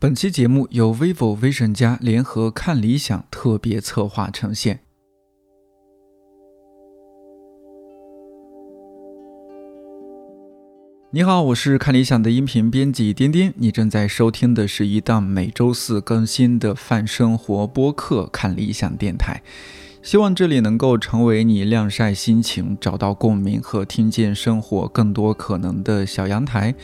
本期节目由 vivo Vision 加联合看理想特别策划呈现。你好，我是看理想的音频编辑颠颠，你正在收听的是一档每周四更新的泛生活播客——看理想电台。希望这里能够成为你晾晒心情、找到共鸣和听见生活更多可能的小阳台。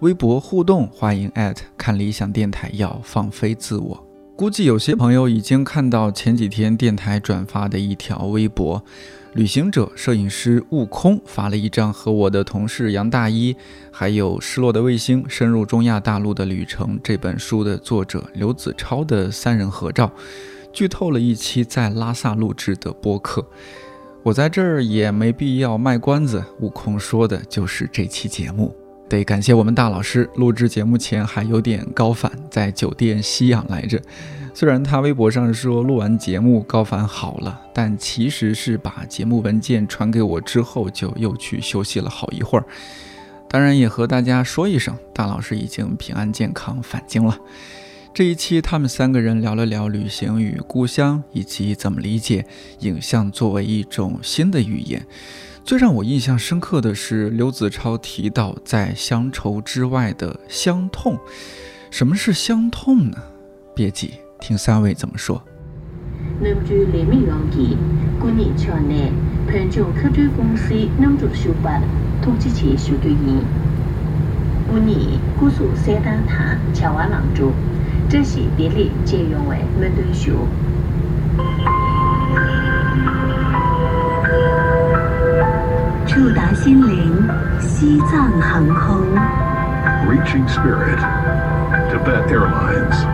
微博互动，欢迎看理想电台，要放飞自我。估计有些朋友已经看到前几天电台转发的一条微博，旅行者摄影师悟空发了一张和我的同事杨大一，还有《失落的卫星：深入中亚大陆的旅程》这本书的作者刘子超的三人合照。剧透了一期在拉萨录制的播客，我在这儿也没必要卖关子。悟空说的就是这期节目，得感谢我们大老师。录制节目前还有点高反，在酒店吸氧来着。虽然他微博上说录完节目高反好了，但其实是把节目文件传给我之后，就又去休息了好一会儿。当然也和大家说一声，大老师已经平安健康返京了。这一期，他们三个人聊了聊旅行与故乡，以及怎么理解影像作为一种新的语言。最让我印象深刻的是刘子超提到在乡愁之外的乡痛。什么是乡痛呢？别急，听三位怎么说。南住雷米洋基，今年桥内潘江客船公司南住修办通缉期修对营。今年古树三大塔桥瓦廊柱。这些地理借用为门对学。触达心灵，西藏航空。Reaching Spirit, Tibet Airlines。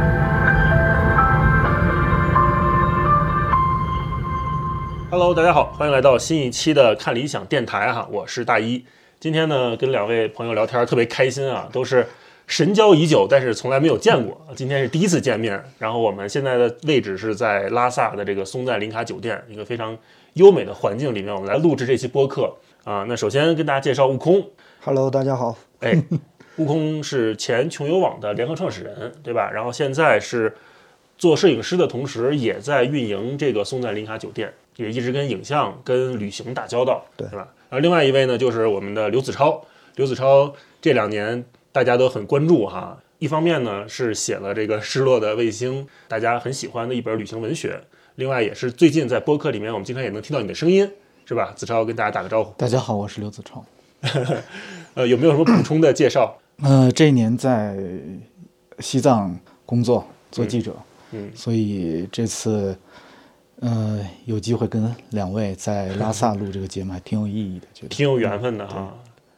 Hello，大家好，欢迎来到新一期的看理想电台哈，我是大一。今天呢，跟两位朋友聊天特别开心啊，都是。神交已久，但是从来没有见过。今天是第一次见面。然后我们现在的位置是在拉萨的这个松赞林卡酒店，一个非常优美的环境里面，我们来录制这期播客啊。那首先跟大家介绍悟空。Hello，大家好。哎，悟空是前穷游网的联合创始人，对吧？然后现在是做摄影师的同时，也在运营这个松赞林卡酒店，也一直跟影像、跟旅行打交道，对吧？然后另外一位呢，就是我们的刘子超。刘子超这两年。大家都很关注哈，一方面呢是写了这个《失落的卫星》，大家很喜欢的一本旅行文学，另外也是最近在播客里面，我们经常也能听到你的声音，是吧？子超跟大家打个招呼。大家好，我是刘子超。呃，有没有什么补充的介绍？呃，这一年在西藏工作做记者，嗯，所以这次呃有机会跟两位在拉萨录这个节目，还挺有意义的，觉得挺有缘分的哈。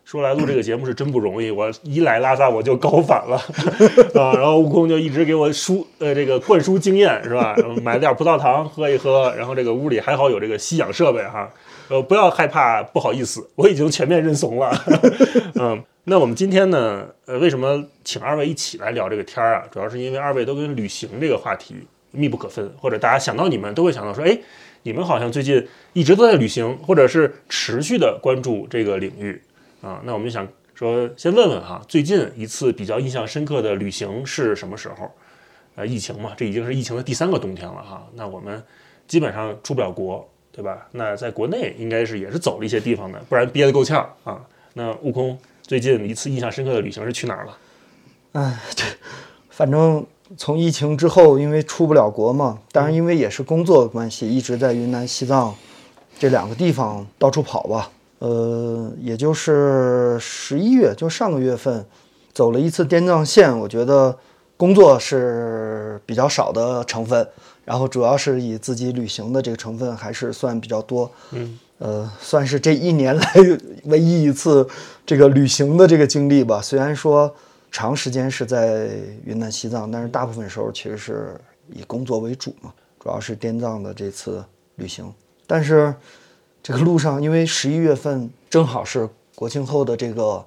说来录这个节目是真不容易，我一来拉萨我就高反了 啊，然后悟空就一直给我输呃这个灌输经验是吧？买了点葡萄糖喝一喝，然后这个屋里还好有这个吸氧设备哈，呃不要害怕不好意思，我已经全面认怂了。嗯，那我们今天呢，呃为什么请二位一起来聊这个天儿啊？主要是因为二位都跟旅行这个话题密不可分，或者大家想到你们都会想到说，哎，你们好像最近一直都在旅行，或者是持续的关注这个领域。啊，那我们就想说，先问问哈，最近一次比较印象深刻的旅行是什么时候？呃，疫情嘛，这已经是疫情的第三个冬天了哈。那我们基本上出不了国，对吧？那在国内应该是也是走了一些地方的，不然憋得够呛啊。那悟空最近一次印象深刻的旅行是去哪儿了？哎，这反正从疫情之后，因为出不了国嘛，当然因为也是工作关系，一直在云南、西藏这两个地方到处跑吧。呃，也就是十一月，就上个月份，走了一次滇藏线。我觉得工作是比较少的成分，然后主要是以自己旅行的这个成分还是算比较多。嗯，呃，算是这一年来唯一一次这个旅行的这个经历吧。虽然说长时间是在云南西藏，但是大部分时候其实是以工作为主嘛，主要是滇藏的这次旅行，但是。这个路上，因为十一月份正好是国庆后的这个，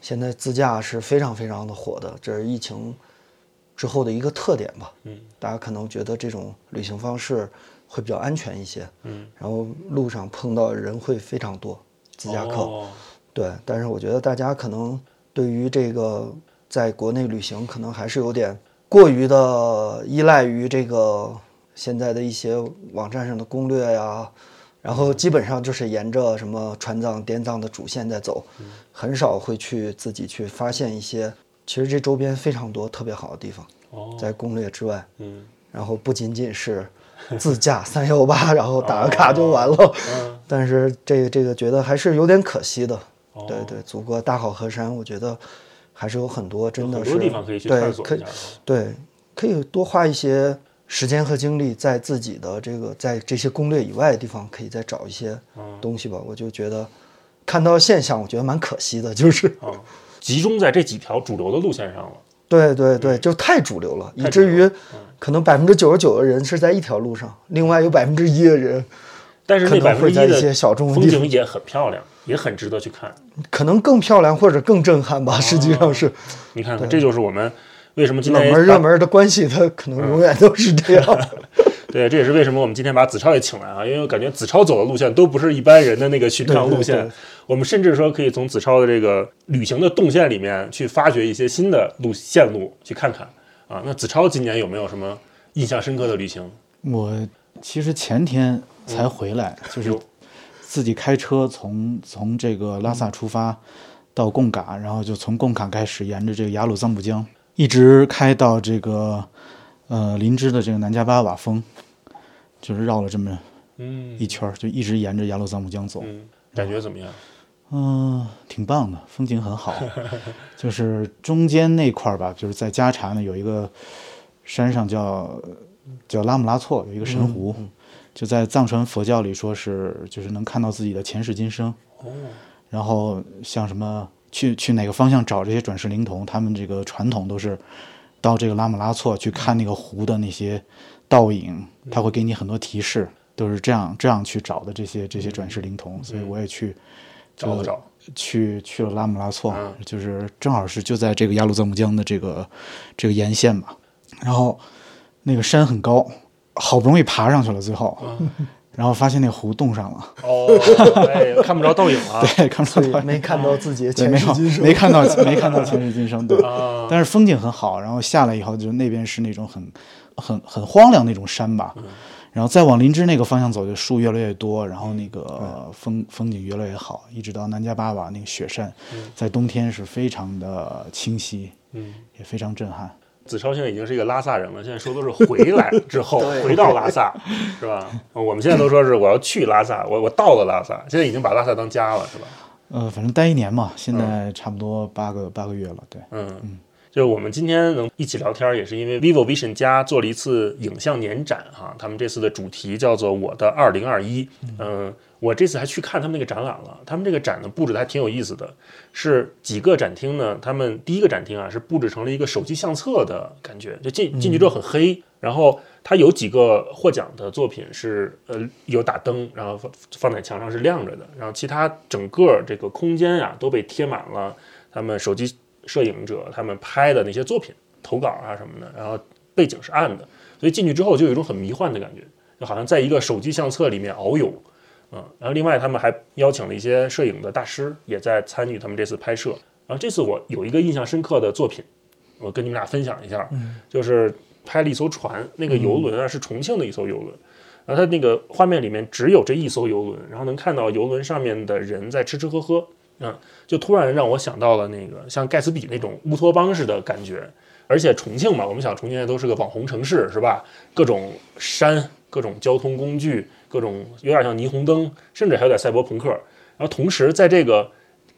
现在自驾是非常非常的火的，这是疫情之后的一个特点吧。嗯，大家可能觉得这种旅行方式会比较安全一些。嗯，然后路上碰到人会非常多，自驾客。哦。对，但是我觉得大家可能对于这个在国内旅行可能还是有点过于的依赖于这个现在的一些网站上的攻略呀，然后基本上就是沿着什么川藏、滇藏的主线在走，很少会去自己去发现一些其实这周边非常多特别好的地方，哦，在攻略之外，嗯然后不仅仅是自驾三幺八，然后打个卡就完了，嗯，但是这个这个觉得还是有点可惜的。哦对对，祖国大好河山，我觉得还是有很多真的很是多地方可以去对可以探索一下。对，可以多花一些时间和精力在自己的这个在这些攻略以外的地方，可以再找一些嗯东西吧。我就觉得看到现象，我觉得蛮可惜的，就是啊，集中在这几条主流的路线上了。对对对，就太主流了，以至于可能百分之九十九的人是在一条路上，另外有百分之一的人但是那可百分之一的小众风景也很漂亮，也很值得去看。可能更漂亮或者更震撼吧。实际上是你看看，这就是我们为什么今冷天热门的关系，它可能永远都是这样。对，这也是为什么我们今天把子超也请来啊，因为我感觉子超走的路线都不是一般人的那个寻常路线。对对对我们甚至说可以从子超的这个旅行的动线里面去发掘一些新的路线路，去看看啊。那子超今年有没有什么印象深刻的旅行？我其实前天才回来，就是有自己开车从从这个拉萨出发到贡嘎，然后就从贡嘎开始沿着这个雅鲁藏布江一直开到这个呃林芝的这个南迦巴瓦峰，就是绕了这么嗯一圈儿，就一直沿着雅鲁藏布江走。嗯，感觉怎么样？嗯，挺棒的，风景很好。就是中间那块儿吧，就是在加查呢有一个山上叫叫拉姆拉措，有一个神湖，就在藏传佛教里说是就是能看到自己的前世今生。哦，然后像什么去去哪个方向找这些转世灵童，他们这个传统都是到这个拉姆拉措去看那个湖的那些倒影，他会给你很多提示，都是这样这样去找的这些这些转世灵童。所以我也去就找了找，去去了拉姆拉措，嗯就是正好是就在这个雅鲁藏布江的这个这个沿线吧。然后那个山很高，好不容易爬上去了，最后，然后发现那个湖冻上了，哦，哎，看不着倒影了。对，看不所以到没看到自己前世今生，没看到没看到前世今生，对。啊，但是风景很好，然后下来以后，就那边是那种很很很荒凉那种山吧，然后再往林芝那个方向走，就树越来越多，然后那个、呃风风景越来越好，一直到南迦巴瓦那个雪山，在冬天是非常的清晰，嗯，也非常震撼。子超现在已经是一个拉萨人了，现在说都是回来之后回到拉萨，是吧？我们现在都说是我要去拉萨，我我到了拉萨，现在已经把拉萨当家了，是吧？呃，反正待一年嘛，现在差不多八个八个月了，对。嗯，就是我们今天能一起聊天，也是因为 vivo Vision 加做了一次影像年展哈，他们这次的主题叫做“我的二零二一”。嗯，我这次还去看他们那个展览了，他们这个展呢布置的还挺有意思的，是几个展厅呢，他们第一个展厅啊是布置成了一个手机相册的感觉，就进进去之后很黑，然后它有几个获奖的作品是呃有打灯，然后放放在墙上是亮着的，然后其他整个这个空间呀、都被贴满了他们手机摄影者他们拍的那些作品投稿啊什么的，然后背景是暗的，所以进去之后就有一种很迷幻的感觉，就好像在一个手机相册里面遨游。嗯，然后另外他们还邀请了一些摄影的大师，也在参与他们这次拍摄。然后这次我有一个印象深刻的作品，我跟你们俩分享一下，就是拍了一艘船，那个游轮啊是重庆的一艘游轮，然后它那个画面里面只有这一艘游轮，然后能看到游轮上面的人在吃吃喝喝，嗯，就突然让我想到了那个像盖茨比那种乌托邦式的感觉。而且重庆嘛，我们想重庆现在都是个网红城市，是吧？各种山，各种交通工具，各种有点像霓虹灯，甚至还有点赛博朋克。然后同时在这个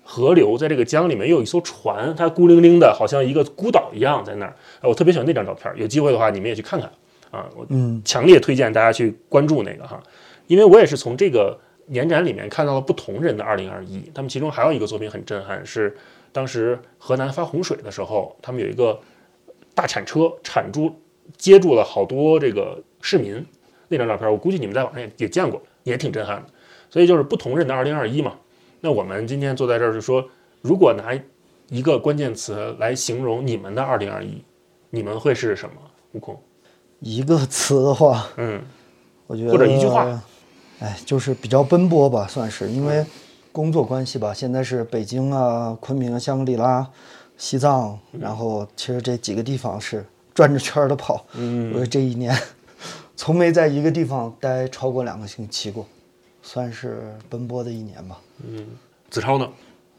河流，在这个江里面又有一艘船，它孤零零的，好像一个孤岛一样在那儿。哎，我特别喜欢那张照片，有机会的话你们也去看看啊！我嗯强烈推荐大家去关注那个哈，因为我也是从这个年展里面看到了不同人的2021，他们其中还有一个作品很震撼，是当时河南发洪水的时候，他们有一个大铲车铲住接住了好多这个市民，那张照片我估计你们在网上也也见过，也挺震撼的。所以就是不同人的2021嘛。那我们今天坐在这儿就说，如果拿一个关键词来形容你们的2021，你们会是什么？悟空，一个词的话，嗯我觉得或者一句话，哎，就是比较奔波吧，算是因为工作关系吧。现在是北京啊、昆明、香格里拉、西藏，然后其实这几个地方是转着圈儿的跑。嗯 我这一年从没在一个地方待超过两个星期过，算是奔波的一年吧。嗯子超呢？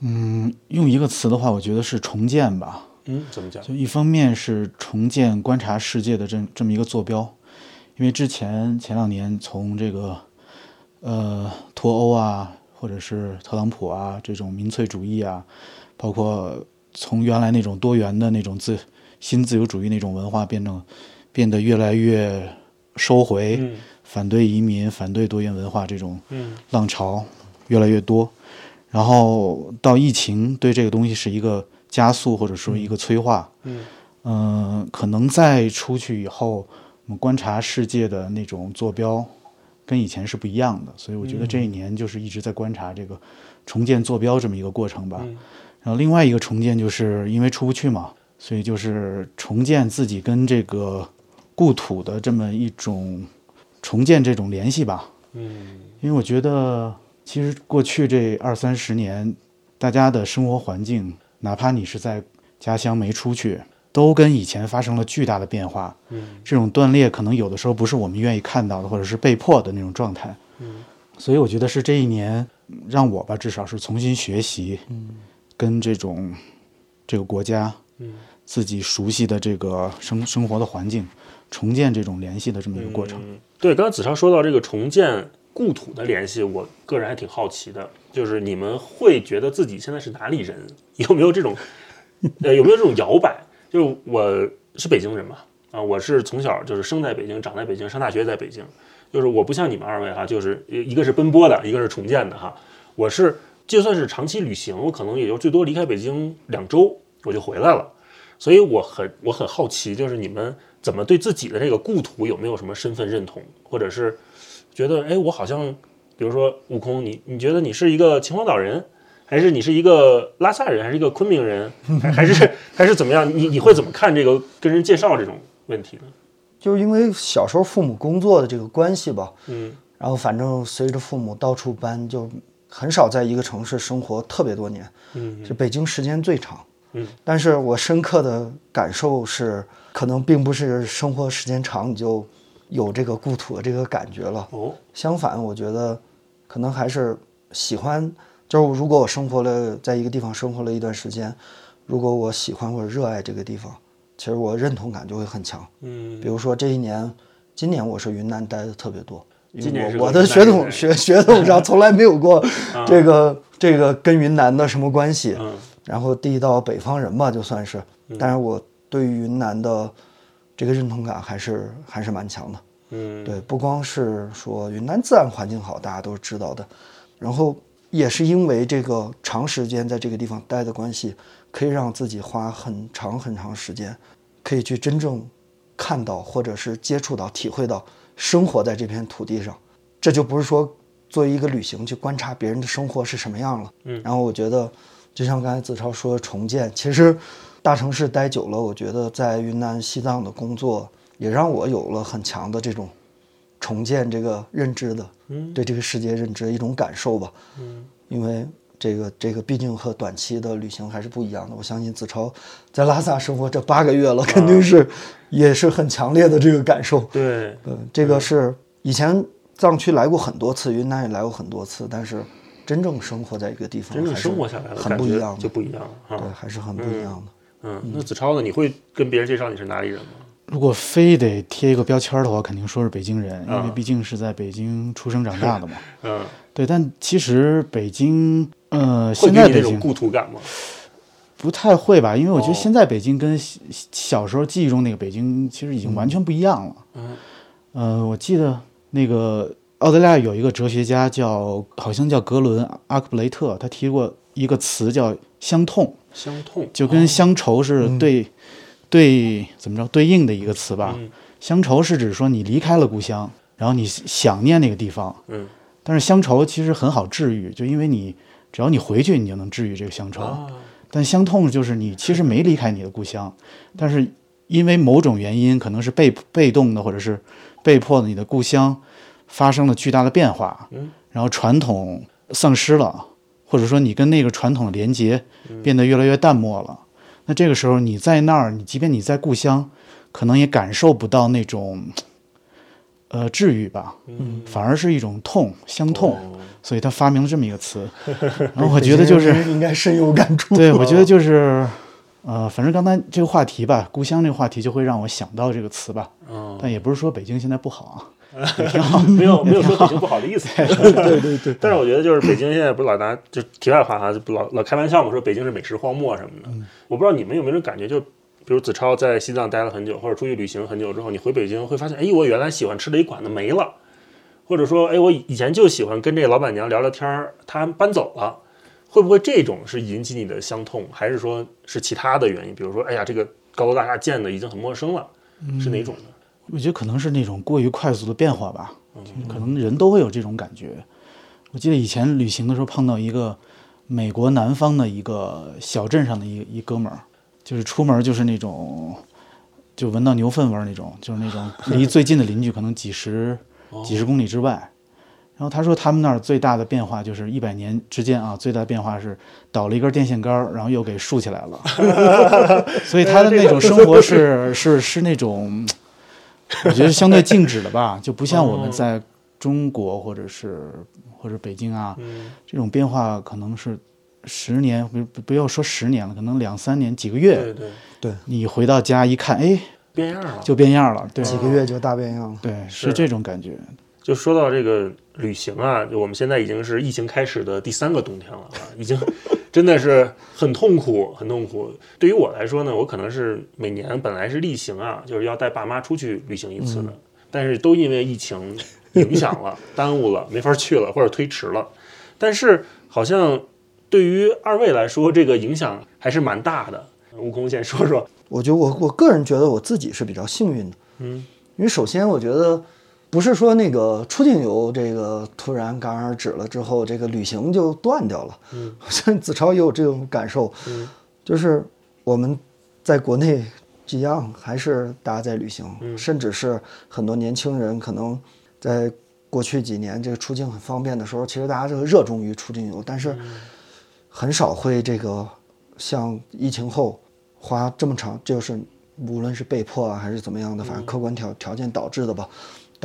嗯，用一个词的话，我觉得是重建吧。嗯，怎么讲？就一方面是重建观察世界的这这么一个坐标，因为之前前两年从这个呃脱欧啊，或者是特朗普啊这种民粹主义啊，包括从原来那种多元的那种自新自由主义那种文化，变成变得越来越收回，嗯反对移民、反对多元文化这种嗯浪潮越来越多，然后到疫情对这个东西是一个加速或者说一个催化，嗯。嗯、可能再出去以后，我们观察世界的那种坐标跟以前是不一样的，所以我觉得这一年就是一直在观察这个重建坐标这么一个过程吧。嗯然后另外一个重建就是因为出不去嘛，所以就是重建自己跟这个故土的这么一种重建这种联系吧。嗯因为我觉得，其实过去这二三十年，大家的生活环境，哪怕你是在家乡没出去，都跟以前发生了巨大的变化。嗯这种断裂可能有的时候不是我们愿意看到的，或者是被迫的那种状态。嗯所以我觉得是这一年嗯让我吧，至少是重新学习，嗯跟这种这个国家，嗯自己熟悉的这个生生活的环境，重建这种联系的这么一个过程。嗯对，刚才子超说到这个重建故土的联系，我个人还挺好奇的，就是你们会觉得自己现在是哪里人？有没有这种，呃，有没有这种摇摆？就我是北京人嘛，啊，我是从小就是生在北京，长在北京，上大学在北京，就是我不像你们二位哈，就是一个是奔波的，一个是重建的哈。我是就算是长期旅行，我可能也就最多离开北京两周，我就回来了。所以我很我很好奇，就是你们怎么对自己的这个故土有没有什么身份认同，或者是觉得哎，我好像，比如说悟空，你你觉得你是一个秦皇岛人，还是你是一个拉萨人，还是一个昆明人，还 还是 还是怎么样？你你会怎么看这个跟人介绍这种问题呢？就是因为小时候父母工作的这个关系吧，嗯然后反正随着父母到处搬，就很少在一个城市生活特别多年。嗯就北京时间最长。嗯，但是我深刻的感受是，可能并不是生活时间长你就有这个故土的这个感觉了。哦相反，我觉得可能还是喜欢，就是如果我生活了在一个地方生活了一段时间，如果我喜欢或者热爱这个地方，其实我认同感就会很强。嗯比如说这一年，今年我是云南待的特别多，我我的血统血血统上从来没有过 这个这个跟云南的什么关系。嗯然后地道北方人吧，就算是，但是我对于云南的这个认同感还是还是蛮强的。嗯对，不光是说云南自然环境好，大家都知道的，然后也是因为这个长时间在这个地方待的关系，可以让自己花很长很长时间，可以去真正看到或者是接触到、体会到生活在这片土地上。这就不是说作为一个旅行去观察别人的生活是什么样了。嗯然后我觉得，就像刚才子超说的重建，其实大城市待久了，我觉得在云南、西藏的工作也让我有了很强的这种重建这个认知的，嗯对这个世界认知的一种感受吧。嗯因为这个这个毕竟和短期的旅行还是不一样的。我相信子超在拉萨生活这八个月了，肯定是也是很强烈的这个感受。对嗯，这个是以前藏区来过很多次，云南也来过很多次，但是真正生活在一个地方，真正生活下来了，很不一样，就不一样了对，还是很不一样的。嗯，那子超呢？你会跟别人介绍你是哪里人吗？如果非得贴一个标签儿的话，肯定说是北京人，因啊为毕竟是在北京出生长大的嘛。嗯，对，但其实北京，呃，现在北京故土感吗？不太会吧，因为我觉哦得现在北京跟小小时候记忆中那个北京其实已经完全不一样了。嗯，呃，我记得那个澳大利亚有一个哲学家叫，好像叫格伦·阿克布雷特，他提过一个词叫“乡痛”，伤痛。就跟乡愁是对、对怎么着对应的一个词吧。嗯乡愁是指说你离开了故乡，然后你想念那个地方，嗯但是乡愁其实很好治愈，就因为你只要你回去，你就能治愈这个乡愁。啊，但乡痛就是你其实没离开你的故乡，但是因为某种原因，可能是被被动的或者是被迫的，你的故乡发生了巨大的变化，嗯然后传统丧失了，或者说你跟那个传统的连接嗯变得越来越淡漠了，那这个时候你在那儿，你即便你在故乡，可能也感受不到那种，呃，治愈吧，嗯，反而是一种痛，相痛。哦所以他发明了这么一个词。然后我觉得就是应该深有感触。对，我觉得就是，呃，反正刚才这个话题吧，故乡这个话题就会让我想到这个词吧。哦但也不是说北京现在不好啊，没有没有说北京不好的意思。对 对对，但是我觉得就是北京现在不是老拿就题外话哈，就不老老开玩笑嘛，说北京是美食荒漠什么的。我不知道你们有没有这种感觉，就比如子超在西藏待了很久，或者出去旅行很久之后，你回北京会发现，哎，我原来喜欢吃的一馆子没了，或者说，哎，我以前就喜欢跟这个老板娘聊聊天儿，她搬走了。会不会这种是引起你的伤痛，还是说是其他的原因？比如说，哎呀，这个高楼大厦建的已经很陌生了，是哪种呢？我觉得可能是那种过于快速的变化吧，可能人都会有这种感觉。我记得以前旅行的时候碰到一个美国南方的一个小镇上的一一哥们儿，就是出门就是那种就闻到牛粪味儿那种，就是那种 离最近的邻居可能几十几十公里之外。然后他说他们那儿最大的变化就是一百年之间啊，最大的变化是倒了一根电线杆儿，然后又给竖起来了。所以他的那种生活是是是那种，我觉得相对静止的吧，就不像我们在中国或者是或者北京啊，嗯这种变化可能是十年，不不不要说十年了，可能两三年、几个月，对对，你回到家一看，哎，变样了。就变样了。对几个月就大变样了。对，是是这种感觉。就说到这个旅行啊，就我们现在已经是疫情开始的第三个冬天了啊，已经真的是很痛苦，很痛苦。对于我来说呢，我可能是每年本来是例行啊，就是要带爸妈出去旅行一次的，但是都因为疫情影响了、耽误了，没法去了或者推迟了。但是好像对于二位来说，这个影响还是蛮大的。悟空先说说，我觉得我我个人觉得我自己是比较幸运的，嗯，因为首先我觉得不是说那个出境游这个突然戛然而止了之后，这个旅行就断掉了。嗯，好 像子超也有这种感受，嗯，就是我们在国内一样，还是大家在旅行，嗯。甚至是很多年轻人可能在过去几年这个出境很方便的时候，其实大家这个热衷于出境游，但是很少会这个像疫情后花这么长，就是无论是被迫啊还是怎么样的，反正客观条条件导致的吧，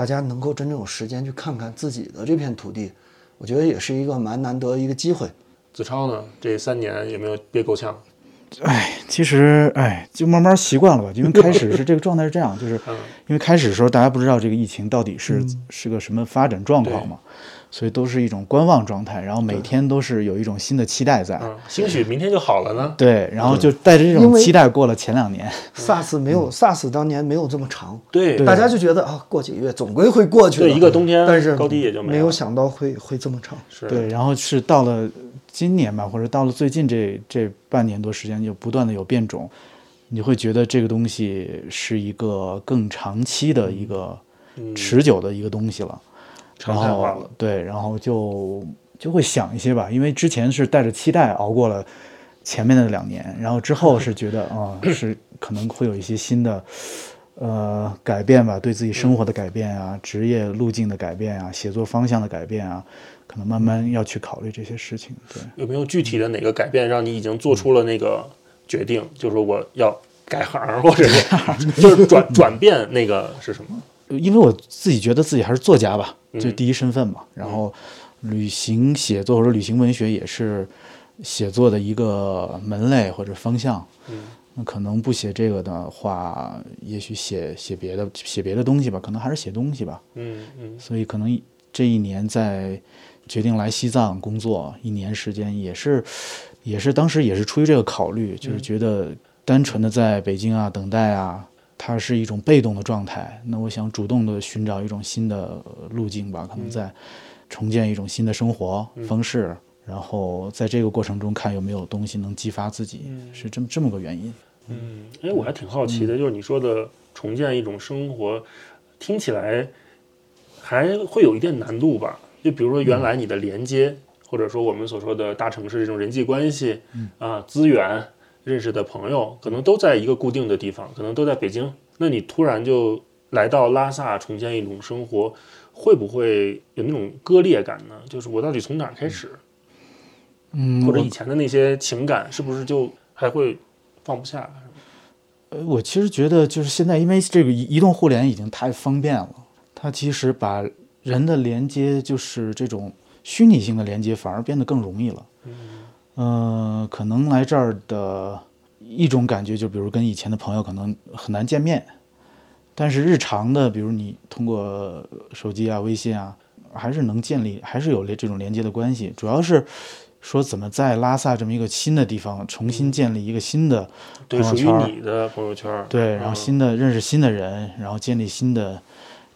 大家能够真正有时间去看看自己的这片土地，我觉得也是一个蛮难得的一个机会。子超呢，这三年有没有憋够呛？哎，其实哎，就慢慢习惯了吧。因为开始是这个状态是这样，就是 嗯因为开始的时候大家不知道这个疫情到底是、是个什么发展状况嘛，所以都是一种观望状态，然后每天都是有一种新的期待在。嗯，兴许明天就好了呢。对，然后就带着这种期待过了前两年。SARS 没有、SARS 当年没有这么长，对大家就觉得啊，过几个月总归会过去的。对一个冬天但是高低也就没有想到会会这么长。是对，然后是到了今年吧，或者到了最近这这半年多时间，就不断的有变种，你会觉得这个东西是一个更长期的一个持久的一个东西了。常然态化了。后对，然后就就会想一些吧，因为之前是带着期待熬过了前面的两年，然后之后是觉得啊、是可能会有一些新的呃改变吧，对自己生活的改变啊，职业路径的改变啊，写作方向的改变啊，可能慢慢要去考虑这些事情。对，有没有具体的哪个改变让你已经做出了那个决定？就是说我要改行，或者是 就是转转变那个是什么？因为我自己觉得自己还是作家吧，嗯这第一身份嘛。然后，旅行写作或者旅行文学也是写作的一个门类或者方向。嗯，那可能不写这个的话，也许写写别的写别的东西吧，可能还是写东西吧。嗯嗯所以可能这一年在决定来西藏工作一年时间，也是也是当时也是出于这个考虑，就是觉得单纯的在北京啊等待啊，它是一种被动的状态。那我想主动的寻找一种新的呃路径吧，可能在重建一种新的生活方式。然后在这个过程中，看有没有东西能激发自己，是这么这么个原因。嗯，哎，我还挺好奇的，就是你说的重建一种生活，听起来还会有一点难度吧？就比如说原来你的连接，或者说我们所说的大城市这种人际关系啊、资源、认识的朋友，可能都在一个固定的地方，可能都在北京。那你突然就来到拉萨重建一种生活，会不会有那种割裂感呢？就是我到底从哪儿开始？嗯或者以前的那些情感，是不是就还会放不下。呃，我其实觉得就是现在，因为这个移移动互联已经太方便了，它其实把人的连接，就是这种虚拟性的连接，反而变得更容易了。嗯、可能来这儿的一种感觉，就比如跟以前的朋友可能很难见面，但是日常的，比如你通过手机啊、微信啊，还是能建立，还是有这种连接的关系。主要是说怎么在拉萨这么一个新的地方，重新建立一个新的对，属于朋友圈儿你的朋友圈。对，然后嗯新的认识新的人，然后建立新的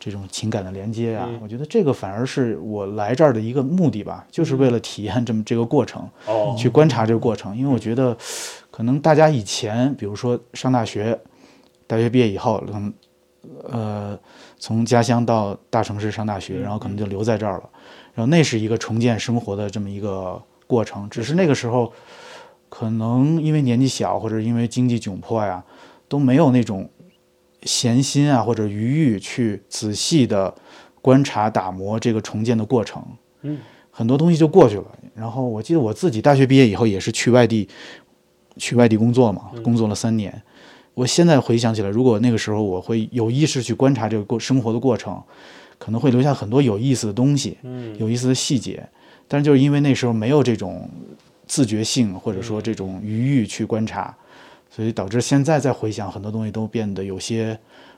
这种情感的连接啊，嗯。我觉得这个反而是我来这儿的一个目的吧，就是为了体验这么这个过程，哦，去观察这个过程，因为我觉得可能大家以前，比如说上大学，大学毕业以后，可能呃从家乡到大城市上大学，然后可能就留在这儿了，然后那是一个重建生活的这么一个过程，只是那个时候可能因为年纪小，或者因为经济窘迫呀，都没有那种闲心啊或者余欲去仔细的观察打磨这个重建的过程。嗯，很多东西就过去了。然后我记得我自己大学毕业以后也是去外地去外地工作嘛，工作了三年。我现在回想起来，如果那个时候我会有意识去观察这个过生活的过程，可能会留下很多有意思的东西，嗯有意思的细节。但是就是因为那时候没有这种自觉性，或者说这种余欲去观察，所以导致现在再回想很多东西都变得有些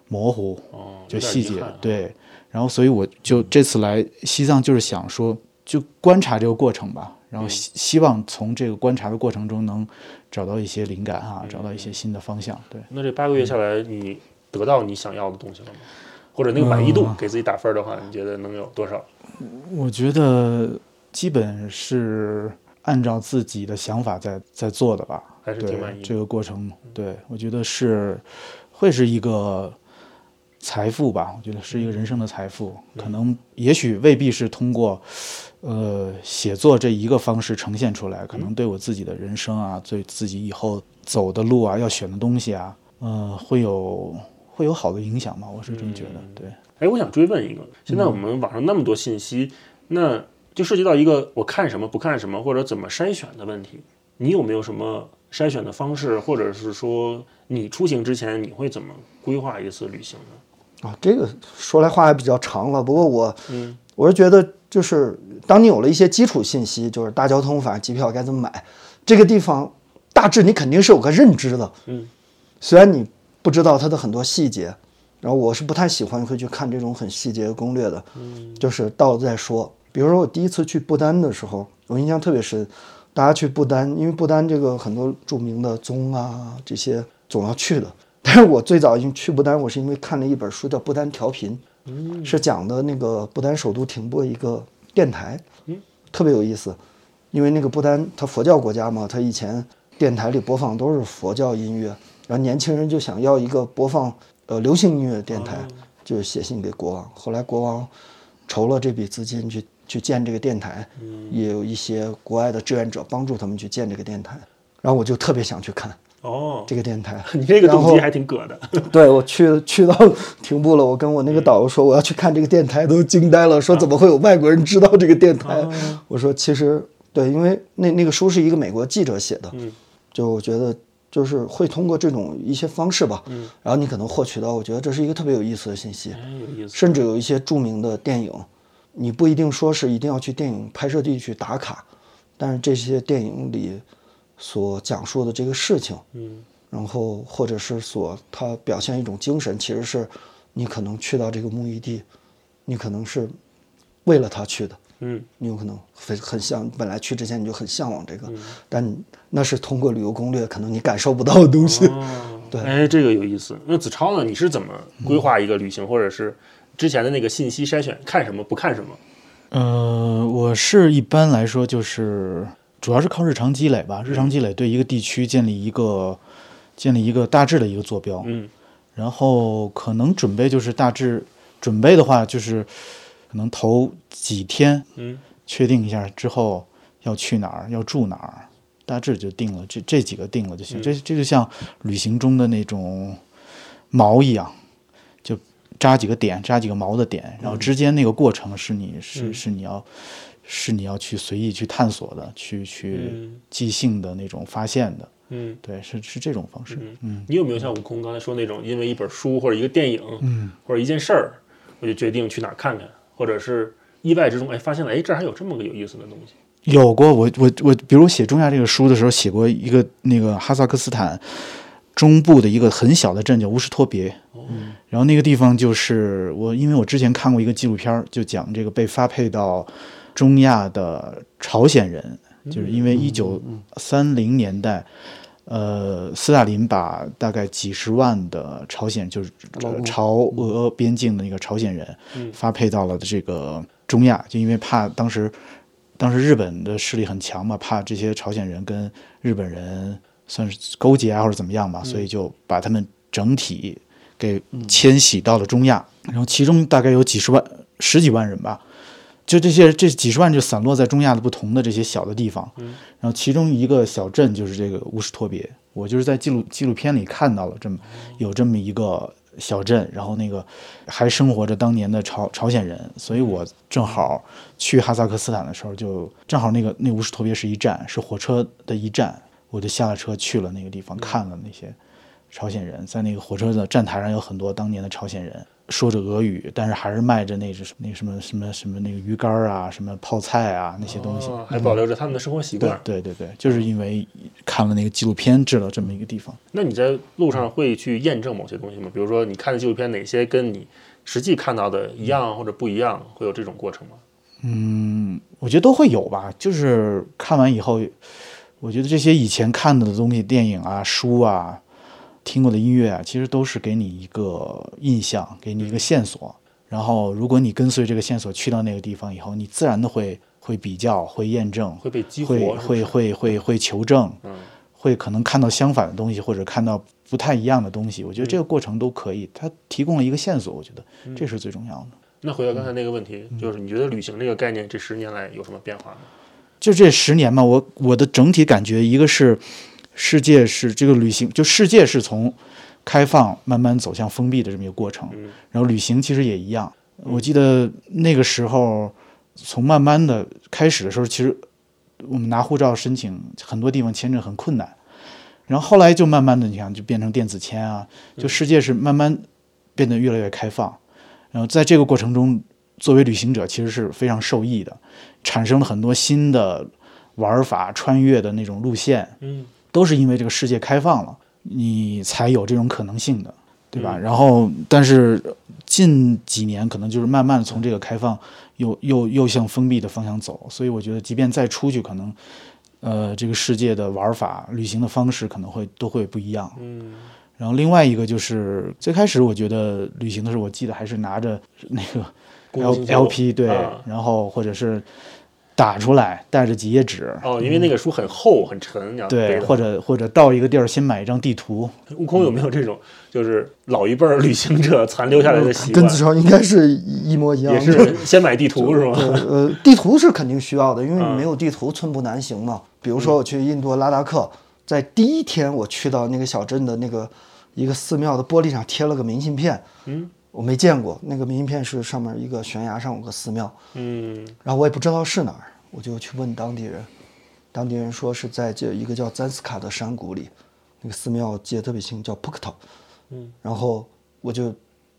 模糊，哦，就细节啊。对。然后所以我就这次来西藏就是想说，就观察这个过程吧，然后希希望从这个观察的过程中能找到一些灵感啊，找到一些新的方向。对。那这八个月下来，你得到你想要的东西了吗？或者那个满意度嗯给自己打分的话，你觉得能有多少？我觉得基本是按照自己的想法在在做的吧，还是对挺满意的这个过程，对我觉得是会是一个财富吧，我觉得是一个人生的财富，嗯可能也许未必是通过呃写作这一个方式呈现出来，可嗯能对我自己的人生啊，对自己以后走的路啊，要选的东西啊，呃，会有会有好的影响吧，我是这么觉得，嗯对。哎，我想追问一个，现在我们网上那么多信息，那就涉及到一个我看什么不看什么，或者怎么筛选的问题。你有没有什么筛选的方式，或者是说你出行之前你会怎么规划一次旅行呢？啊，这个说来话也比较长了。不过我，嗯我是觉得，就是当你有了一些基础信息，就是大交通，反正机票该怎么买，这个地方大致你肯定是有个认知的。嗯，虽然你不知道它的很多细节，然后我是不太喜欢会去看这种很细节的攻略的。嗯，就是到了再说。比如说我第一次去不丹的时候，我印象特别深。大家去不丹，因为不丹这个很多著名的宗啊这些总要去的。但是我最早已经去不丹，我是因为看了一本书叫《不丹调频》，是讲的那个不丹首都停播一个电台，特别有意思。因为那个不丹它佛教国家嘛，它以前电台里播放都是佛教音乐，然后年轻人就想要一个播放呃流行音乐的电台，就写信给国王。后来国王筹了这笔资金去去建这个电台，也有一些国外的志愿者帮助他们去建这个电台。然后我就特别想去看哦，这个电台，你这个然后动机还挺葛的。对我去去到停步了，我跟我那个导游说我要去看这个电台，都惊呆了，说怎么会有外国人知道这个电台？我说其实对，因为那那个书是一个美国记者写的，嗯就我觉得就是会通过这种一些方式吧，嗯然后你可能获取到，我觉得这是一个特别有意思的信息，哎，有意思。甚至有一些著名的电影，你不一定说是一定要去电影拍摄地去打卡，但是这些电影里所讲述的这个事情，嗯然后或者是所它表现一种精神，其实是你可能去到这个目的地，你可能是为了他去的，嗯你有可能很很向本来去之前你就很向往这个，但那是通过旅游攻略可能你感受不到的东西。哦，对哎，这个有意思。那子超呢？你是怎么规划一个旅行，或者是之前的那个信息筛选，看什么不看什么？呃，我是一般来说就是主要是靠日常积累吧，日常积累对一个地区建立一个建立一个大致的一个坐标，嗯然后可能准备就是大致准备的话就是可能头几天嗯确定一下之后要去哪儿，要住哪儿，大致就定了，这这几个定了就行。这这就像旅行中的那种锚一样，就扎几个点，扎几个毛的点，然后之间那个过程是你是、嗯是你要是你要去随意去探索的，去去嗯即兴的那种发现的。嗯对，是是这种方式。嗯，你有没有像悟空刚才说那种，因为一本书或者一个电影，嗯，或者一件事儿，我就决定去哪儿看看，或者是意外之中哎发现了哎这儿还有这么个有意思的东西。有过，我我我，比如写中亚这个书的时候，写过一个那个哈萨克斯坦中部的一个很小的镇叫乌什托别，然后那个地方就是我，因为我之前看过一个纪录片儿，就讲这个被发配到中亚的朝鲜人，就是因为一九三零年代。呃，斯大林把大概几十万的朝鲜，就是呃朝俄边境的那个朝鲜人，发配到了这个中亚，就因为怕当时当时日本的势力很强嘛，怕这些朝鲜人跟日本人算是勾结啊或者怎么样吧，所以就把他们整体给迁徙到了中亚，然后其中大概有几十万、十几万人吧，就这些这几十万就散落在中亚的不同的这些小的地方，然后其中一个小镇就是这个乌什托别，我就是在纪录纪录片里看到了这么有这么一个小镇，然后那个还生活着当年的朝朝鲜人，所以我正好去哈萨克斯坦的时候，就正好那个那乌什托别是一站，是火车的一站，我就下了车去了那个地方，看了那些朝鲜人，在那个火车的站台上有很多当年的朝鲜人。说着俄语，但是还是卖着那是那什么什么什么那个鱼干啊，什么泡菜啊那些东西。哦还保留着他们的生活习惯。对对对，就是因为看了那个纪录片，知道这么一个地方。那你在路上会去验证某些东西吗？比如说你看的纪录片哪些跟你实际看到的一样或者不一样，会有这种过程吗？嗯，我觉得都会有吧。就是看完以后，我觉得这些以前看到的东西，电影啊、书啊、听过的音乐啊，其实都是给你一个印象，给你一个线索。然后，如果你跟随这个线索去到那个地方以后，你自然的会会比较、会验证、会被激活会会会会会求证，嗯会可能看到相反的东西，或者看到不太一样的东西。我觉得这个过程都可以，它提供了一个线索，我觉得这是最重要的。那回到刚才那个问题，就是你觉得旅行这个概念这十年来有什么变化吗？就这十年嘛，我我的整体感觉，一个是世界是这个旅行，就世界是从开放慢慢走向封闭的这么一个过程，嗯然后旅行其实也一样。我记得那个时候，从慢慢的开始的时候，其实我们拿护照申请很多地方签证很困难，然后后来就慢慢的，你看就变成电子签啊，就世界是慢慢变得越来越开放，然后在这个过程中，作为旅行者其实是非常受益的，产生了很多新的玩法、穿越的那种路线，嗯都是因为这个世界开放了，你才有这种可能性的，对吧？然后，但是近几年可能就是慢慢从这个开放又又又向封闭的方向走，所以我觉得，即便再出去，可能呃，这个世界的玩法、旅行的方式可能会都会不一样。嗯然后另外一个就是最开始我觉得旅行的时候，我记得还是拿着那个公 L 共信息 LP 对，啊。然后或者是打出来，带着几页纸，哦，因为那个书很厚很沉，你要对，或者或者到一个地儿先买一张地图，悟空有没有这种就是老一辈儿旅行者残留下来的习惯？跟子超应该是一一模一样。也。是 先买地图是吗？呃，地图是肯定需要的，因为嗯你没有地图寸步难行嘛。比如说我去印度拉达克，在第一天我去到那个小镇的那个一个寺庙的玻璃上贴了个明信片，嗯我没见过，那个明信片是上面一个悬崖上有个寺庙，嗯然后我也不知道是哪儿，我就去问当地人，当地人说是在这一个叫赞斯卡的山谷里，那个寺庙记得特别清，叫普克特。嗯，然后我就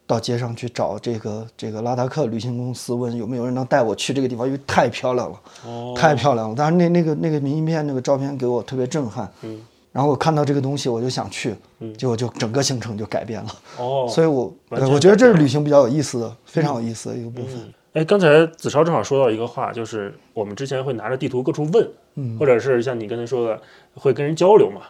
到街上去找这个这个拉达克旅行公司，问有没有人能带我去这个地方，因为太漂亮了，哦太漂亮了。当然那那个那个明信片那个照片给我特别震撼。嗯，然后我看到这个东西，我就想去，结果就整个行程就改变了。哦，所以我对我觉得这是旅行比较有意思的，非常有意思的一个部分。哎，刚才子超正好说到一个话，就是我们之前会拿着地图各处问，嗯。或者是像你刚才说的，会跟人交流嘛，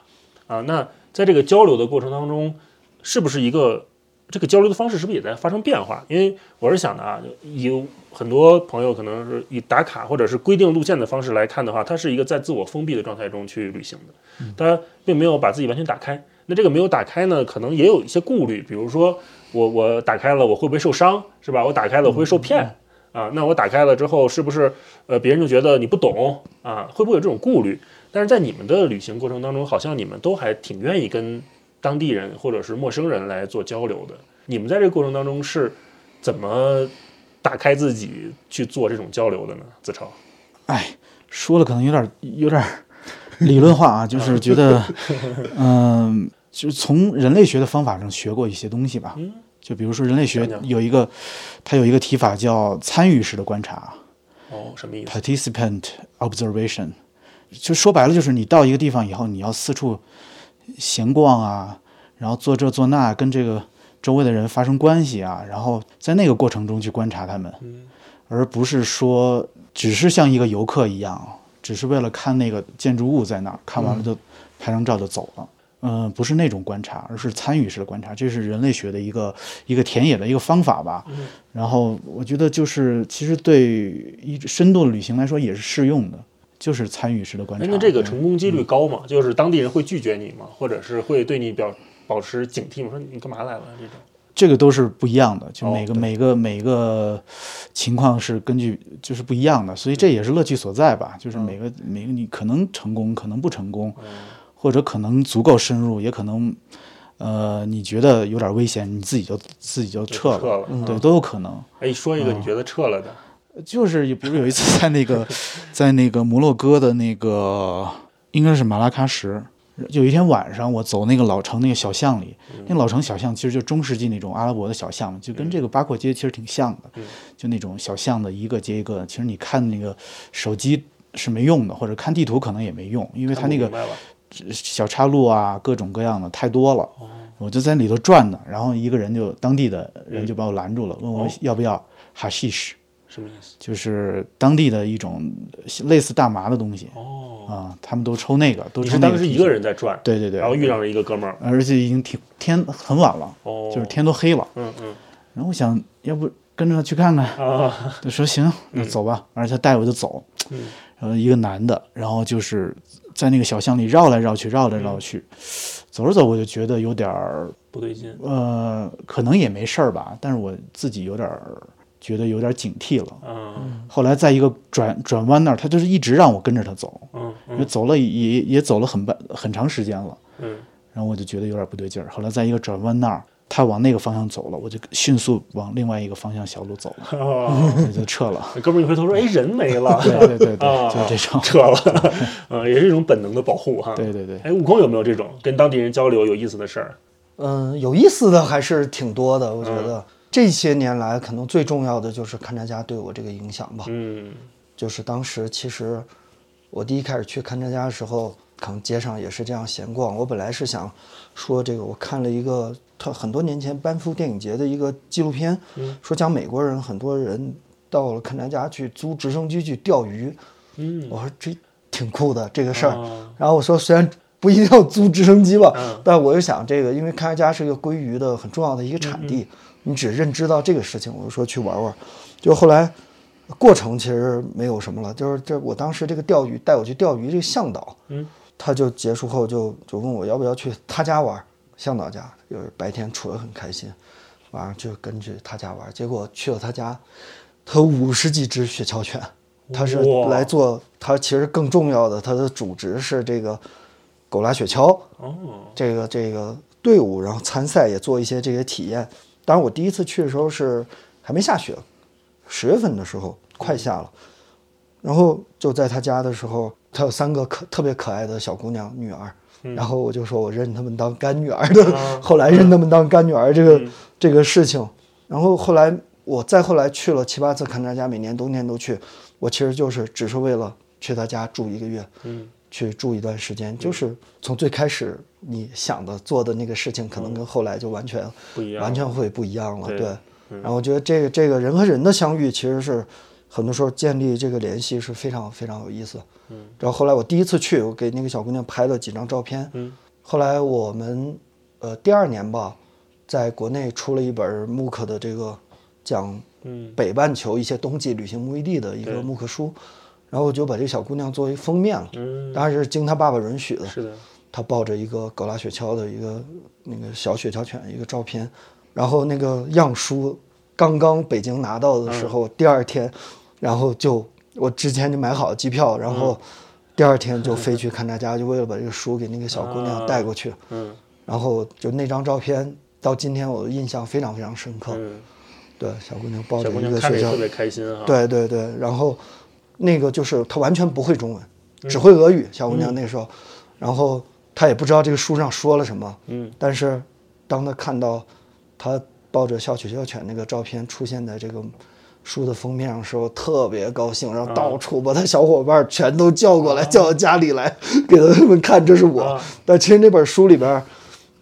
啊，那在这个交流的过程当中，是不是一个这个交流的方式是不是也在发生变化？因为我是想的啊，有很多朋友可能是以打卡或者是规定路线的方式来看的话，它是一个在自我封闭的状态中去旅行的，它并没有把自己完全打开。那这个没有打开呢，可能也有一些顾虑，比如说我我打开了，我会不会受伤，是吧？我打开了，我会受骗？啊，那我打开了之后，是不是呃别人就觉得你不懂啊？会不会有这种顾虑？但是在你们的旅行过程当中，好像你们都还挺愿意跟当地人或者是陌生人来做交流的。你们在这个过程当中是怎么打开自己去做这种交流的呢？子超，哎，说的可能有点有点理论化啊，就是觉得，嗯、就是从人类学的方法上学过一些东西吧。就比如说人类学有一个，它有一个提法叫参与式的观察哦，什么意思？（participant observation），就说白了就是你到一个地方以后，你要四处闲逛啊，然后做这做那，跟这个周围的人发生关系啊，然后在那个过程中去观察他们，而不是说只是像一个游客一样，只是为了看那个建筑物在那儿，看完了就拍张照就走了。嗯、不是那种观察，而是参与式的观察，这是人类学的一个一个田野的一个方法吧。然后我觉得就是其实对一深度的旅行来说也是适用的，就是参与式的观察。哎，那这个成功几率高吗？就是当地人会拒绝你吗？或者是会对你表保持警惕吗？说你干嘛来了这种？这个都是不一样的，就哦每个、对。每个每个情况是根据就是不一样的，所以这也是乐趣所在吧。就是每个、每个你可能成功，可能不成功，或者可能足够深入，也可能呃你觉得有点危险，你自己就自己就撤了，撤了嗯。对，都有可能。哎，说一个你觉得撤了的，就是比如有一次在那个 在那个摩洛哥的那个应该是马拉喀什，有一天晚上我走那个老城那个小巷里，那老城小巷其实就中世纪那种阿拉伯的小巷，就跟这个八廓街其实挺像的，就那种小巷子一个接一个。其实你看那个手机是没用的，或者看地图可能也没用，因为它那个小岔路啊，各种各样的太多了。哦我就在里头转呢，然后一个人就当地的人就把我拦住了，问我要不要 hashish。什么意思？就是当地的一种类似大麻的东西。哦，啊，他们都抽那个，都你抽那个。是当时一个人，在转，对对对，然后遇上了一个哥们儿，而且已经挺天很晚了，哦，就是天都黑了。嗯嗯。然后我想要不跟着他去看看，啊，就说行，那走吧。而且他带我就走，嗯。然后一个男的，然后就是在那个小巷里绕来绕去，绕来绕去，走着走我就觉得有点儿不对劲，呃，可能也没事儿吧，但是我自己有点儿觉得有点警惕了。嗯后来在一个转转弯那儿，他就是一直让我跟着他走，嗯因为走了也也走了很半很长时间了，嗯然后我就觉得有点不对劲儿。后来在一个转弯那儿，他往那个方向走了，我就迅速往另外一个方向小路走了，就撤了。哥们儿一回头说，哎，人没了，对对对就这种。撤了，嗯，也是一种本能的保护哈。对对对，哎，悟空有没有这种跟当地人交流有意思的事儿？嗯，有意思的还是挺多的，我觉得。这些年来，可能最重要的就是勘察家对我这个影响吧。嗯就是当时其实我第一开始去勘察家的时候，可能街上也是这样闲逛。我本来是想说这个，我看了一个他很多年前班夫电影节的一个纪录片，说讲美国人很多人到了勘察家去租直升机去钓鱼。嗯我说这挺酷的这个事儿。啊然后我说虽然不一定要租直升机吧，嗯但我就想这个，因为勘察家是一个鲑鱼的很重要的一个产地，嗯你只认知到这个事情，我就说去玩玩。就后来过程其实没有什么了，就是这我当时这个钓鱼带我去钓鱼这个向导，嗯，他就结束后就就问我要不要去他家玩，向导家，就是白天处得很开心，晚上就跟去他家玩，结果去了他家，他有五十几只雪橇犬，他是来做，他其实更重要的，他的主职是这个狗拉雪橇，哦，这个这个队伍，然后参赛也做一些这些体验。当然，我第一次去的时候是还没下雪，十月份的时候快下了，然后就在他家的时候，他有三个可特别可爱的小姑娘女儿，然后我就说我认他们当干女儿的，后来认他们当干女儿这个、这个事情，然后后来我再后来去了七八次勘察家，每年冬天都去，我其实就是只是为了去他家住一个月，嗯去住一段时间，就是从最开始你想的做的那个事情，可能跟后来就完全不一样完全会不一样了。对对，然后我觉得这个这个人和人的相遇，其实是很多时候建立这个联系是非常非常有意思。嗯，然后后来我第一次去，我给那个小姑娘拍了几张照片。嗯，后来我们呃第二年吧，在国内出了一本木克的这个讲嗯。北半球一些冬季旅行目的地的一个对。木克书，然后我就把这个小姑娘作为封面了。嗯，当然是经她爸爸允许的。是的，她抱着一个狗拉雪橇的一个那个小雪橇犬一个照片，然后那个样书刚刚北京拿到的时嗯候，第二天，然后就我之前就买好了机票，然嗯后第二天就飞去看他家，就为了把这个书给那个小姑娘带过去，嗯然后就那张照片到今天我的印象非常非常深刻。嗯，对，小姑娘抱着一个雪橇特，别开心哈。，对对对，然后那个就是他完全不会中文，只会俄语，小姑娘那时候，然后她也不知道这个书上说了什么，嗯，但是当她看到她抱着小雪小犬那个照片出现在这个书的封面上的时候，特别高兴，然后到处把她小伙伴全都叫过来，叫到家里来给他们看，这是我。啊。但其实那本书里边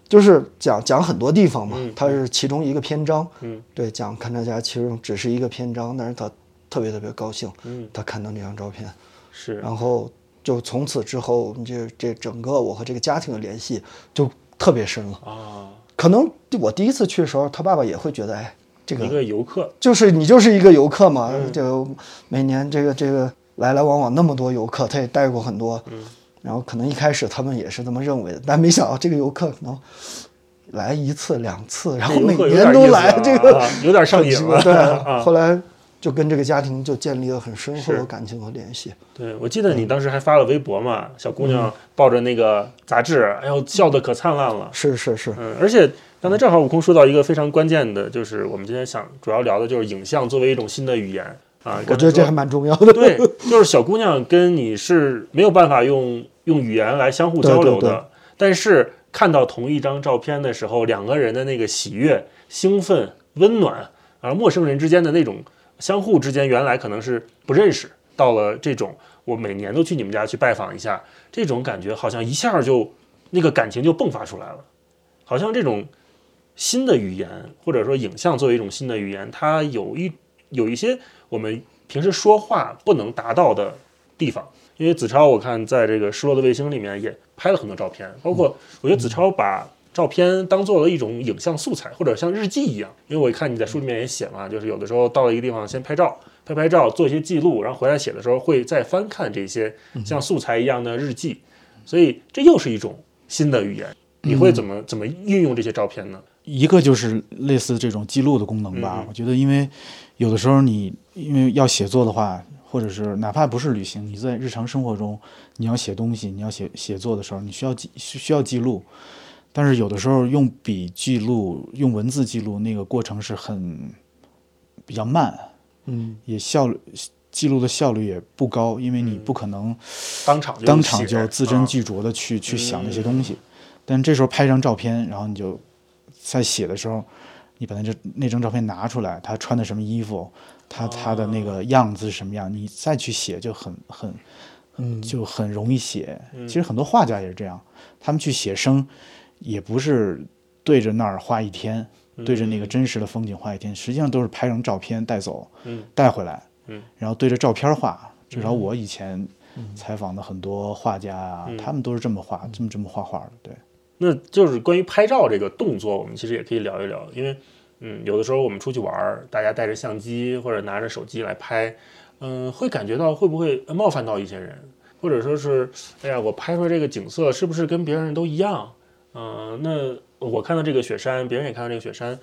就是讲讲很多地方嘛，嗯。它是其中一个篇章。嗯，对，讲勘察家其实只是一个篇章，但是他特别特别高兴，嗯。他看到那张照片，是。然后就从此之后，这这整个我和这个家庭的联系就特别深了。啊，可能我第一次去的时候，他爸爸也会觉得，哎，这个一个个游客，就是你就是一个游客嘛，嗯。这个每年这个这个来来往往那么多游客，他也带过很多，嗯。然后可能一开始他们也是这么认为的，但没想到这个游客可能来一次两次，然后每年都来，这个啊有点上瘾了，对，啊后来就跟这个家庭就建立了很深厚的感情和联系。对，我记得你当时还发了微博嘛，小姑嗯娘抱着那个杂志，哎呦，笑得可灿烂了。是是是，嗯，而且刚才正好悟空说到一个非常关键的，就是我们今天想主要聊的就是影像作为一种新的语言啊。我觉得这还蛮蛮重要的。对，就是小姑娘跟你是没有办法用用语言来相互交流的，对对对但是看到同一张照片的时候，两个人的那个喜悦、兴奋、温暖，而陌生人之间的那种相互之间原来可能是不认识，到了这种我每年都去你们家去拜访一下，这种感觉好像一下就那个感情就迸发出来了，好像这种新的语言或者说影像作为一种新的语言，它有一有一些我们平时说话不能达到的地方。因为子超，我看在这个《失落的卫星》里面也拍了很多照片，包括我觉得子超把照片当做了一种影像素材，或者像日记一样。因为我看你在书里面也写嘛，就是有的时候到了一个地方先拍照，拍拍照，做一些记录，然后回来写的时候会再翻看这些像素材一样的日记，所以这又是一种新的语言。你会怎么怎么运用这些照片呢？一个就是类似这种记录的功能吧。嗯我觉得，因为有的时候你因为要写作的话，或者是哪怕不是旅行，你在日常生活中你要写东西，你要写写作的时候，你需要记需需要记录。但是有的时候用笔记录、用文字记录，那个过程是很比较慢，嗯，也效率记录的效率也不高，因为你不可能当场就当场写就字斟啊句酌的去、去想那些嗯东西。但这时候拍一张照片，然后你就在写的时候，你把那张那张照片拿出来，他穿的什么衣服，他他的那个样子是什么样，你再去写就很很，嗯。就很容易写。嗯。其实很多画家也是这样，他们去写生，也不是对着那儿画一天，对着那个真实的风景画一天，实际上都是拍成照片带走，嗯。带回来，嗯。然后对着照片画。至少我以前采访的很多画家啊，嗯。他们都是这么画，这么这么画画的。对，那就是关于拍照这个动作，我们其实也可以聊一聊，因为，嗯，有的时候我们出去玩儿，大家带着相机或者拿着手机来拍，嗯，会感觉到会不会冒犯到一些人，或者说是，哎呀，我拍出来这个景色是不是跟别人都一样？嗯、那我看到这个雪山，别人也看到这个雪山，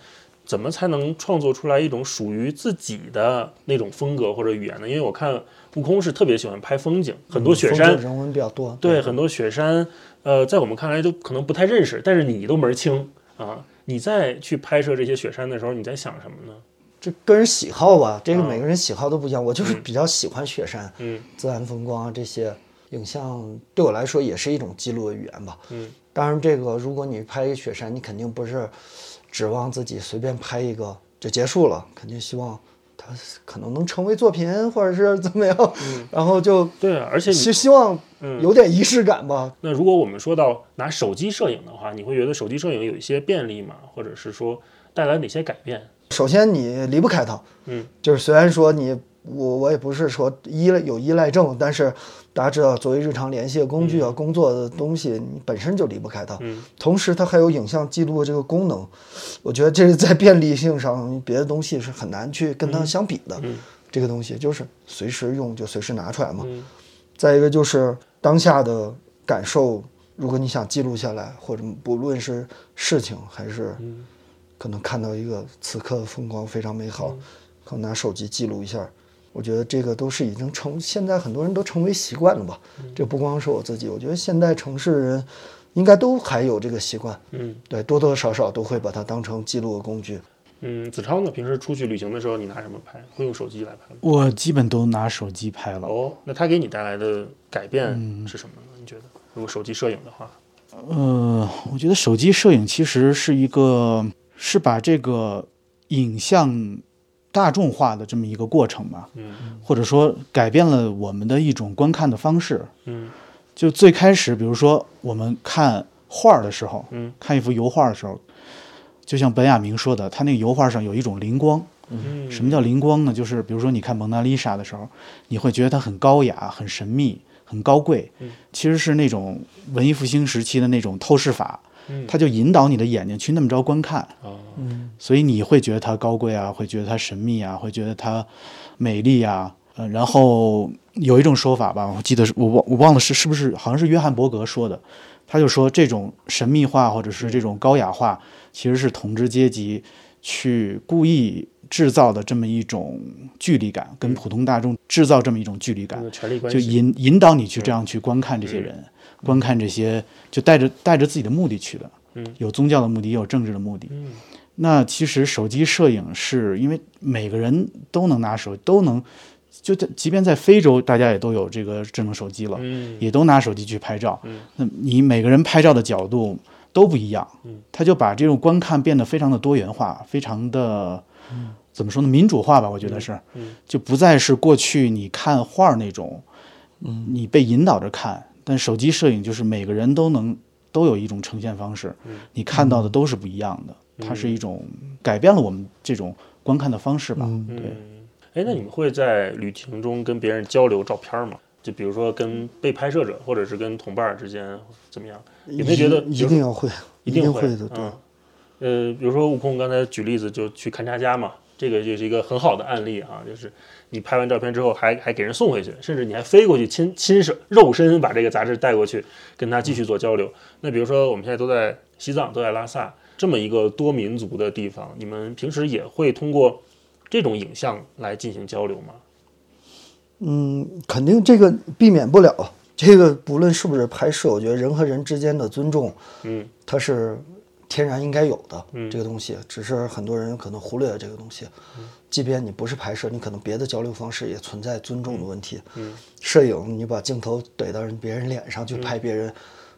怎么才能创作出来一种属于自己的那种风格或者语言呢？因为我看悟空是特别喜欢拍风景，很多雪山人文比较多。对，很多雪山，呃，在我们看来都可能不太认识，但是你都门儿清啊。你在去拍摄这些雪山的时候，你在想什么呢？这个人喜好吧，这个啊每个人喜好都不一样。我就是比较喜欢雪山、嗯自然风光啊这些影像，对我来说也是一种记录的语言吧。嗯当然，这个如果你拍一雪山，你肯定不是指望自己随便拍一个就结束了，肯定希望它可能能成为作品，或者是怎么样。然后就对啊，而且希希望嗯有点仪式感吧。那如果我们说到拿手机摄影的话，你会觉得手机摄影有一些便利吗？或者是说带来哪些改变？首先你离不开它，嗯，就是虽然说你我我也不是说依赖有依赖症，但是大家知道，作为日常联系的工具啊，工作的东西，你本身就离不开它。嗯，同时它还有影像记录的这个功能，我觉得这是在便利性上，别的东西是很难去跟它相比的。嗯这个东西就是随时用就随时拿出来嘛。嗯再一个就是当下的感受，如果你想记录下来，或者不论是事情还是嗯可能看到一个此刻的风光非常美好，可能拿手机记录一下，我觉得这个都是已经成现在很多人都成为习惯了吧。这不光是我自己，我觉得现代城市人应该都还有这个习惯，嗯。对，多多少少都会把它当成记录的工具。嗯，子超呢？平时出去旅行的时候，你拿什么拍？会用手机来拍吗？我基本都拿手机拍了。哦，那它给你带来的改变嗯是什么呢？你觉得？如果手机摄影的话，呃，我觉得手机摄影其实是一个是把这个影像大众化的这么一个过程吧，嗯或者说改变了我们的一种观看的方式。嗯就最开始，比如说我们看画儿的时候，嗯看一幅油画的时候，就像本雅明说的，他那个油画上有一种灵光。嗯，什么叫灵光呢？就是比如说你看蒙娜丽莎的时候，你会觉得它很高雅、很神秘、很高贵，嗯其实是那种文艺复兴时期的那种透视法，嗯。它就引导你的眼睛去那么着观看，啊，所以你会觉得它高贵啊，会觉得它神秘啊，会觉得它美丽啊。呃，然后有一种说法吧，我记得是我忘我忘了是是不是好像是约翰伯格说的，他就说这种神秘化或者是这种高雅化，其实是统治阶级去故意制造的这么一种距离感，跟普通大众制造这么一种距离感。就，引引导你去这样去观看这些人，观看这些就带着带着自己的目的去的，嗯有宗教的目的，也有政治的目的。嗯那其实手机摄影是因为每个人都能拿手，都能，就在即便在非洲，大家也都有这个智能手机了，嗯也都拿手机去拍照。嗯那你每个人拍照的角度都不一样，嗯他就把这种观看变得非常的多元化，非常的。怎么说呢？民主化吧，我觉得是，嗯就不再是过去你看画儿那种，嗯，你被引导着看。但手机摄影就是每个人都能都有一种呈现方式，你看到的都是不一样的，它是一种改变了我们这种观看的方式吧。对，嗯，哎，那你们会在旅行中跟别人交流照片吗？就比如说跟被拍摄者，或者是跟同伴之间怎么样？有没有觉得一一定要会，一定会的，对。嗯呃，比如说悟空刚才举例子，就去看家家嘛，这个就是一个很好的案例啊，就是你拍完照片之后还还给人送回去，甚至你还飞过去亲亲手肉身把这个杂志带过去，跟他继续做交流。那比如说我们现在都在西藏，都在拉萨这么一个多民族的地方，你们平时也会通过这种影像来进行交流吗？嗯，肯定这个避免不了。这个不论是不是拍摄，我觉得人和人之间的尊重，嗯它是天然应该有的。嗯这个东西，只是很多人可能忽略了这个东西。即便你不是拍摄，你可能别的交流方式也存在尊重的问题。嗯摄影，你把镜头怼到人别人脸上去拍别人，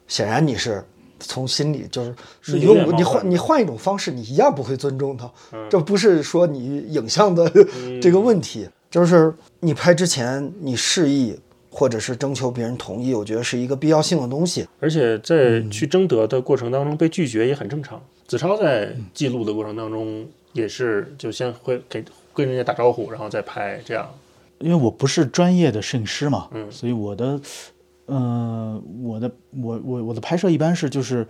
显然你是从心里就是是你用你换你换一种方式，你一样不会尊重他。这不是说你影像的 这个问题，就是你拍之前你示意或者是征求别人同意，我觉得是一个必要性的东西。而且在去征得的过程当中被拒绝也很正常。子超在记录的过程当中也是就先会给跟人家打招呼，然后再拍这样。因为我不是专业的摄影师嘛，嗯所以我的，呃，我的我我我的拍摄一般是就是，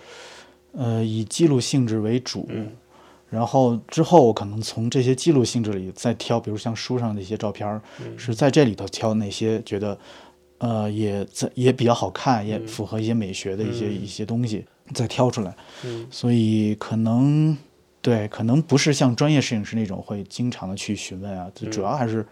呃，以记录性质为主，嗯然后之后我可能从这些记录性质里再挑，比如像书上的一些照片是在这里头挑哪些觉得，呃，也在也比较好看，也符合一些美学的一些、一些东西，再挑出来。嗯所以可能对，可能不是像专业摄影师那种会经常的去询问啊，就主要还是、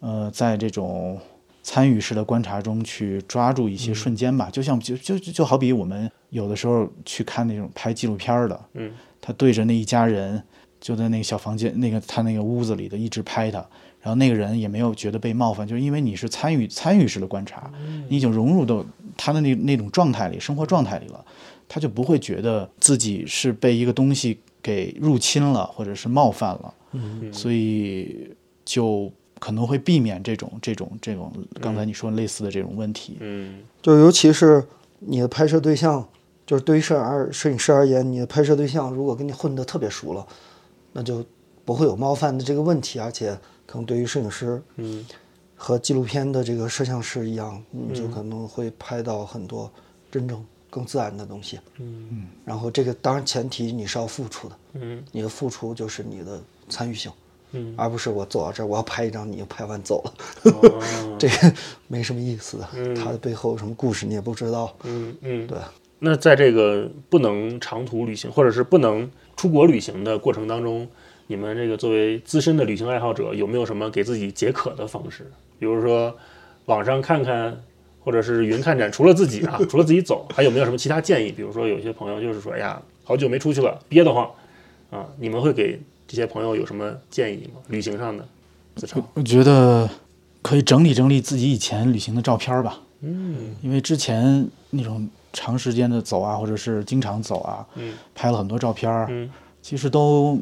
呃，在这种参与式的观察中去抓住一些瞬间吧。就像就就就就好比我们有的时候去看那种拍纪录片的，嗯他对着那一家人就在那个小房间那个他那个屋子里的一直拍他。然后那个人也没有觉得被冒犯，就是因为你是参与参与式的观察，你已经融入到他的那那种状态里，生活状态里了，他就不会觉得自己是被一个东西给入侵了，或者是冒犯了，嗯。所以就可能会避免这种这种这种刚才你说类似的这种问题。嗯。就尤其是你的拍摄对象，就是对于摄影而摄影师而言，你的拍摄对象如果跟你混得特别熟了，那就不会有冒犯的这个问题，而且可能对于摄影师嗯和纪录片的这个摄像师一样，你就可能会拍到很多真正更自然的东西。嗯然后这个当然前提你是要付出的，嗯你的付出就是你的参与性，嗯，而不是我走到这儿我要拍一张，你就拍完走了，哦 这个没什么意思的。嗯它的背后有什么故事你也不知道。嗯嗯，对。那在这个不能长途旅行，或者是不能出国旅行的过程当中，你们这个作为资深的旅行爱好者，有没有什么给自己解渴的方式？比如说网上看看，或者是云看展，除了自己啊，除了自己走，还有没有什么其他建议？比如说有些朋友就是说，哎呀，好久没出去了，憋得慌啊，你们会给这些朋友有什么建议吗？旅行上的，子超，我觉得可以整理整理自己以前旅行的照片吧，嗯因为之前那种长时间的走啊，或者是经常走啊，嗯拍了很多照片儿，嗯其实都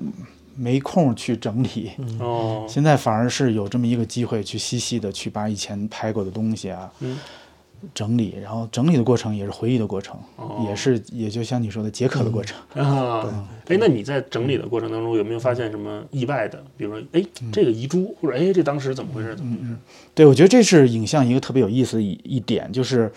没空去整理。哦，现在反而是有这么一个机会去细细的去把以前拍过的东西啊，嗯整理，然后整理的过程也是回忆的过程，哦也是也就像你说的解渴的过程。啊，哎，那你在整理的过程当中有没有发现什么意外的？比如说，哎，这个遗珠，或者哎，这当时怎么回事？怎么回事？对，我觉得这是影像一个特别有意思的一一点，就是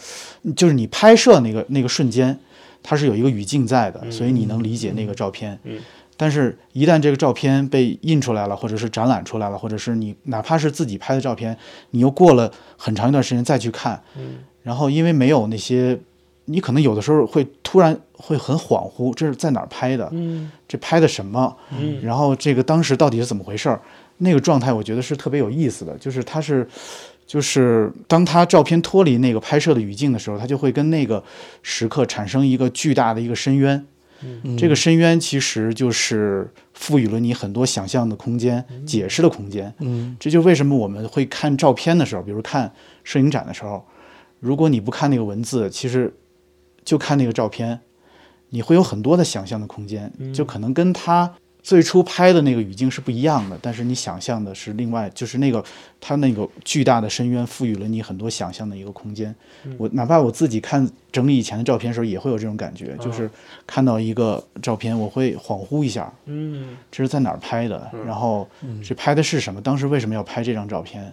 就是你拍摄那个那个瞬间，它是有一个语境在的，所以你能理解那个照片。嗯但是，一旦这个照片被印出来了，或者是展览出来了，或者是你哪怕是自己拍的照片，你又过了很长一段时间再去看，嗯然后因为没有那些，你可能有的时候会突然会很恍惚，这是在哪儿拍的？嗯这拍的什么？嗯然后这个当时到底是怎么回事儿？那个状态我觉得是特别有意思的，就是它是，就是当他照片脱离那个拍摄的语境的时候，他就会跟那个时刻产生一个巨大的一个深渊。这个深渊其实就是赋予了你很多想象的空间、解释的空间。嗯。这就为什么我们会看照片的时候，比如看摄影展的时候，如果你不看那个文字，其实就看那个照片，你会有很多的想象的空间，就可能跟他最初拍的那个语境是不一样的，但是你想象的是另外，就是那个他那个巨大的深渊赋予了你很多想象的一个空间。我哪怕我自己看整理以前的照片的时候，也会有这种感觉，就是看到一个照片，我会恍惚一下，嗯。这是在哪儿拍的，然后这拍的是什么，当时为什么要拍这张照片，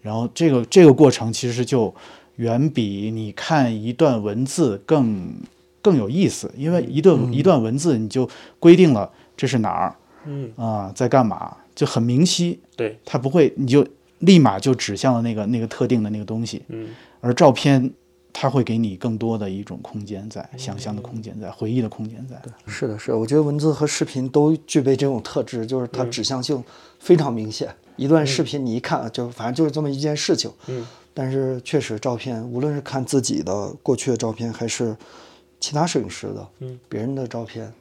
然后这个这个过程其实就远比你看一段文字更更有意思，因为一段、一段文字你就规定了这是哪儿？嗯，啊、在干嘛，就很明晰，对，它不会你就立马就指向了那个那个特定的那个东西，嗯。而照片它会给你更多的一种空间在，想象的空间在，回忆的空间在。是的，是的，我觉得文字和视频都具备这种特质，就是它指向性非常明显。一段视频你一看，就反正就是这么一件事情。嗯，但是确实，照片无论是看自己的过去的照片，还是其他摄影师的，嗯，别人的照片，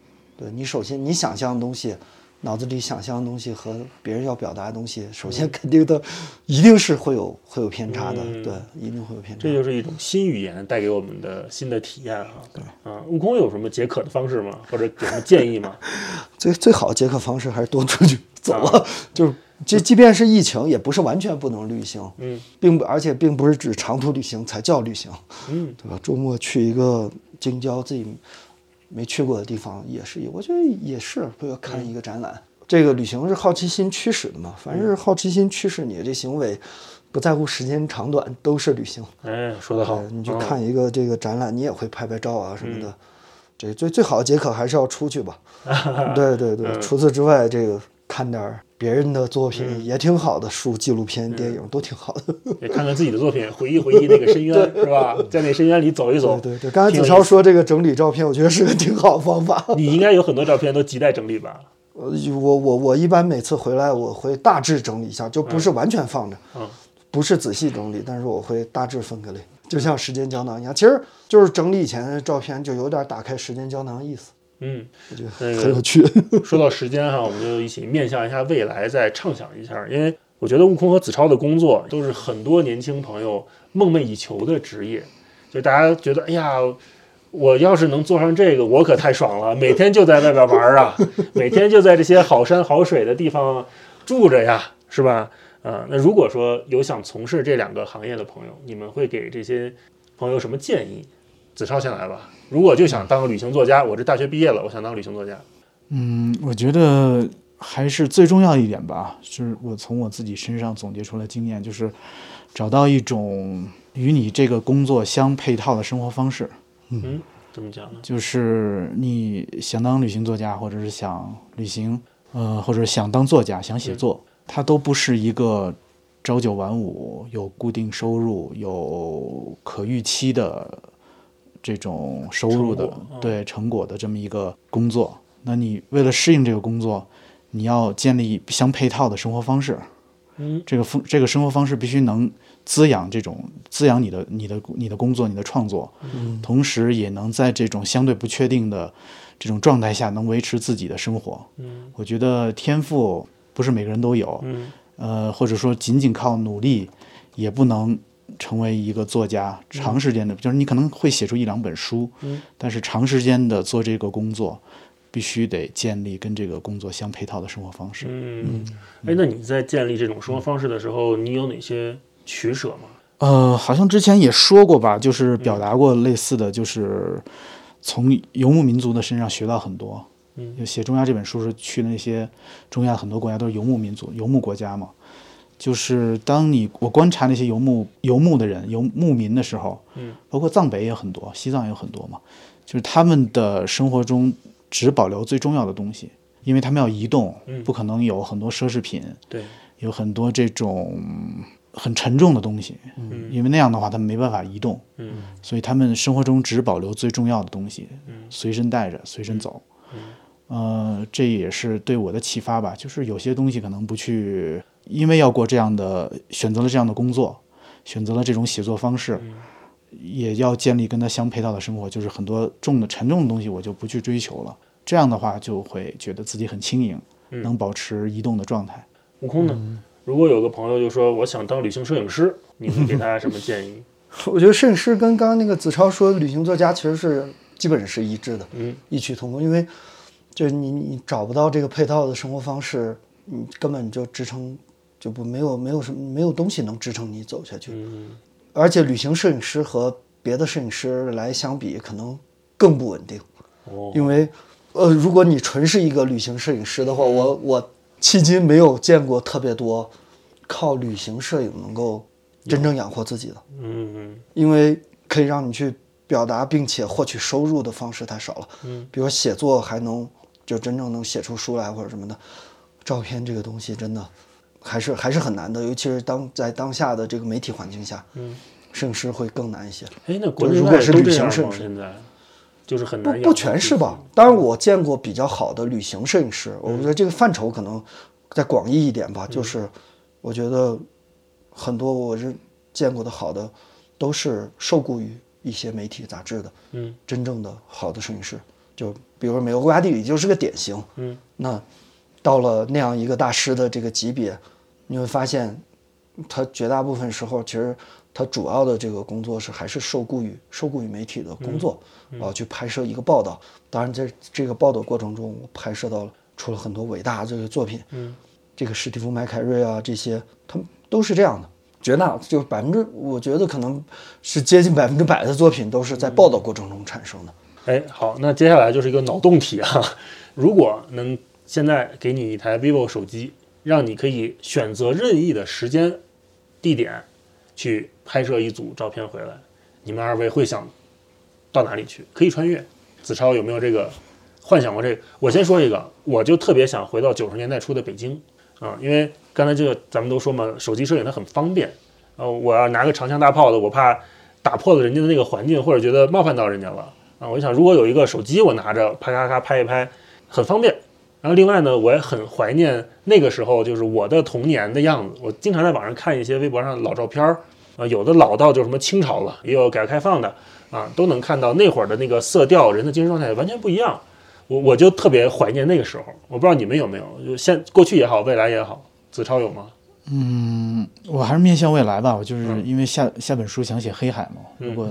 对你首先你想象的东西，脑子里想象的东西和别人要表达的东西，首先肯定的一定是会有会有偏差的，嗯对，一定会有偏差。这就是一种新语言带给我们的新的体验哈。对啊，悟空有什么解渴的方式吗？或者有什么建议吗？最最好的解渴方式还是多出去走啊了，就是即即便是疫情，也不是完全不能旅行，嗯并不而且并不是指长途旅行才叫旅行，嗯对吧？周末去一个京郊自己没去过的地方也是，我觉得也是，比如看一个展览。这个旅行是好奇心驱使的嘛，凡是好奇心驱使你的这行为，不在乎时间长短，都是旅行。哎，说得好对，你去嗯看一个这个展览，你也会拍拍照啊什么的。这最最好的解渴还是要出去吧。对对对，除此之外，这个看点儿别人的作品也挺好的，书、纪录片、电影都挺好的。也看看自己的作品，回忆回忆那个深渊，是吧？在那深渊里走一走。对对对，刚才子超说这个整理照片，我觉得是个挺好的方法。你应该有很多照片都亟待整理吧？呃我我我一般每次回来，我会大致整理一下，就不是完全放着，嗯不是仔细整理，但是我会大致分个类，就像时间胶囊一样。其实就是整理以前的照片，就有点打开时间胶囊的意思，嗯，我觉得那个很有趣。说到时间哈，我们就一起面向一下未来，再畅想一下。因为我觉得悟空和子超的工作都是很多年轻朋友梦寐以求的职业，就大家觉得，哎呀，我要是能做上这个，我可太爽了，每天就在外边玩啊，每天就在这些好山好水的地方住着呀，是吧？啊、那如果说有想从事这两个行业的朋友，你们会给这些朋友什么建议？子超先来吧。如果就想当个旅行作家，我这大学毕业了，我想当旅行作家。嗯，我觉得还是最重要一点吧，就是我从我自己身上总结出来经验，就是找到一种与你这个工作相配套的生活方式。嗯，怎么讲呢？就是你想当旅行作家，或者是想旅行，呃，或者想当作家、想写作，它都不是一个朝九晚五、有固定收入、有可预期的这种收入的对成果的这么一个工作。那你为了适应这个工作，你要建立相配套的生活方式。嗯，这个风这个生活方式必须能滋养这种滋养你的你的你的工作你的创作，同时也能在这种相对不确定的这种状态下能维持自己的生活。嗯。我觉得天赋不是每个人都有，嗯。呃，或者说仅仅靠努力也不能成为一个作家。长时间的，就是你可能会写出一两本书，嗯但是长时间的做这个工作，必须得建立跟这个工作相配套的生活方式。嗯，哎，那你在建立这种生活方式的时候，你有哪些取舍吗？呃，好像之前也说过吧，就是表达过类似的，就是从游牧民族的身上学到很多。嗯就写《中亚》这本书是去那些中亚很多国家都是游牧民族、游牧国家嘛。就是当你我观察那些游牧游牧的人、游牧民的时候，嗯，包括藏北也很多，西藏也有很多嘛，就是他们的生活中只保留最重要的东西，因为他们要移动，嗯。不可能有很多奢侈品，对，有很多这种很沉重的东西，嗯。因为那样的话他们没办法移动，嗯。所以他们生活中只保留最重要的东西，嗯。随身带着，随身走。呃，这也是对我的启发吧，就是有些东西可能不去，因为要过这样的，选择了这样的工作，选择了这种写作方式，也要建立跟它相配套的生活，就是很多重的沉重的东西我就不去追求了。这样的话就会觉得自己很轻盈，嗯能保持移动的状态。悟空呢？如果有个朋友就说我想当旅行摄影师，你会给他什么建议？我觉得摄影师跟刚刚那个子超说的旅行作家其实是基本是一致的，嗯异曲同工。因为就是你你找不到这个配套的生活方式，你根本就支撑就不没有没有什么没有东西能支撑你走下去。嗯而且旅行摄影师和别的摄影师来相比，可能更不稳定，哦因为呃，如果你纯是一个旅行摄影师的话，我我迄今没有见过特别多靠旅行摄影能够真正养活自己的。嗯嗯因为可以让你去表达并且获取收入的方式太少了。嗯，比如写作还能就真正能写出书来或者什么的，照片这个东西真的还是还是很难的，尤其是当在当下的这个媒体环境下，嗯，摄影师会更难一些。哎，那国内如果是旅？行摄影师现在就是很不难不不全是吧？当然，我见过比较好的旅行摄影师，我觉得这个范畴可能再广义一点吧。就是我觉得很多我是见过的好的，都是受雇于一些媒体杂志的，嗯真正的好的摄影师。就比如说美国国家地理就是个典型。嗯那到了那样一个大师的这个级别，你会发现，他绝大部分时候其实他主要的这个工作是还是受雇于受雇于媒体的工作，啊、去拍摄一个报道。当然，在这个报道过程中，我拍摄到了出了很多伟大这个作品，嗯这个史蒂夫·麦凯瑞啊，这些他们都是这样的。绝大就百分之，我觉得可能是接近百分之百的作品都是在报道过程中产生的。哎，好，那接下来就是一个脑洞题啊。如果能现在给你一台 vivo 手机，让你可以选择任意的时间、地点去拍摄一组照片回来，你们二位会想到哪里去？可以穿越。子超有没有这个幻想过这个？我先说一个，我就特别想回到九十年代初的北京啊，因为刚才这个咱们都说嘛，手机摄影它很方便。呃，我要拿个长枪大炮的，我怕打破了人家的那个环境，或者觉得冒犯到人家了啊。我就想，如果有一个手机，我拿着啪咔咔拍一拍，很方便。然后另外呢，我也很怀念那个时候，就是我的童年的样子。我经常在网上看一些微博上的老照片儿，啊，有的老到就什么清朝了，也有改革开放的，啊，都能看到那会儿的那个色调，人的精神状态完全不一样。我我就特别怀念那个时候。我不知道你们有没有，就现过去也好，未来也好，子超有吗？嗯我还是面向未来吧，我就是嗯因为下下本书想写黑海嘛，如果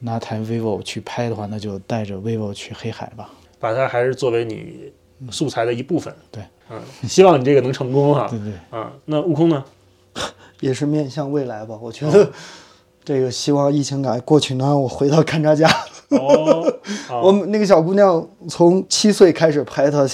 拿台 vivo 去拍的话，那就带着 vivo 去黑海吧。把它还是作为你素材的一部分。对，嗯，希望你这个能成功哈。对对，啊，那悟空呢？也是面向未来吧。我觉得这个希望疫情赶过去，能让我回到勘察家。哦，啊我们那个小姑娘从七岁开始拍，她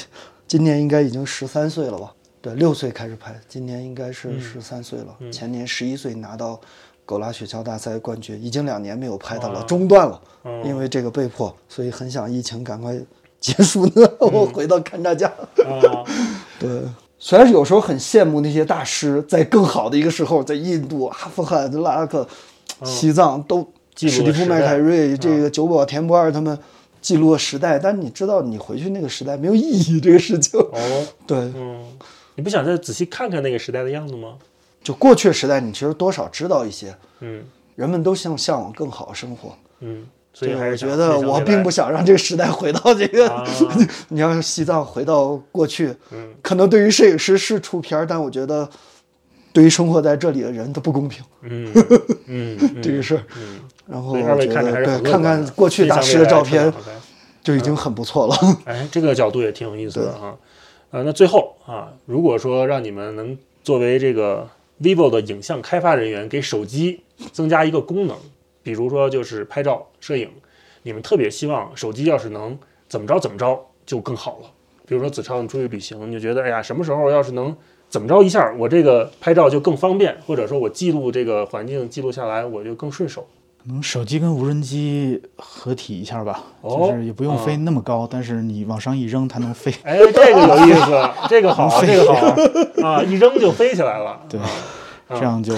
今年应该已经十三岁了吧？对，六岁开始拍，今年应该是十三岁了。前年十一岁拿到狗拉雪橇大赛冠军，已经两年没有拍到了，中断了，因为这个被迫，所以很想疫情赶快结束呢，我回到勘察家。啊，对，虽然有时候很羡慕那些大师，在更好的一个时候，在印度、阿富汗、拉克、西藏都史蒂夫·麦凯瑞、这个久保田博二他们记录了时代，但你知道，你回去那个时代没有意义，这个事情。哦，对，嗯，你不想再仔细看看那个时代的样子吗？就过去时代，你其实多少知道一些，嗯人们都向向往更好的生活。嗯，所以我觉得我并不想让这个时代回到这个。啊，你要是西藏回到过去，嗯可能对于摄影师是出片儿，但我觉得对于生活在这里的人都不公平、嗯嗯，嗯这个事儿。嗯，然后我觉得对，看看过去大师的照片就已经很不错了。哎，这个角度也挺有意思的哈。呃，那最后啊，如果说让你们能作为这个 vivo 的影像开发人员，给手机增加一个功能，比如说就是拍照、摄影，你们特别希望手机要是能怎么着怎么着就更好了。比如说子超，你出去旅行，你就觉得哎呀，什么时候要是能怎么着一下，我这个拍照就更方便，或者说我记录这个环境记录下来，我就更顺手。可能手机跟无人机合体一下吧，哦就是也不用飞那么高，但是你往上一扔，它能飞。哎，这个有意思，这个好，这个好啊，一扔就飞起来了。对，啊这样就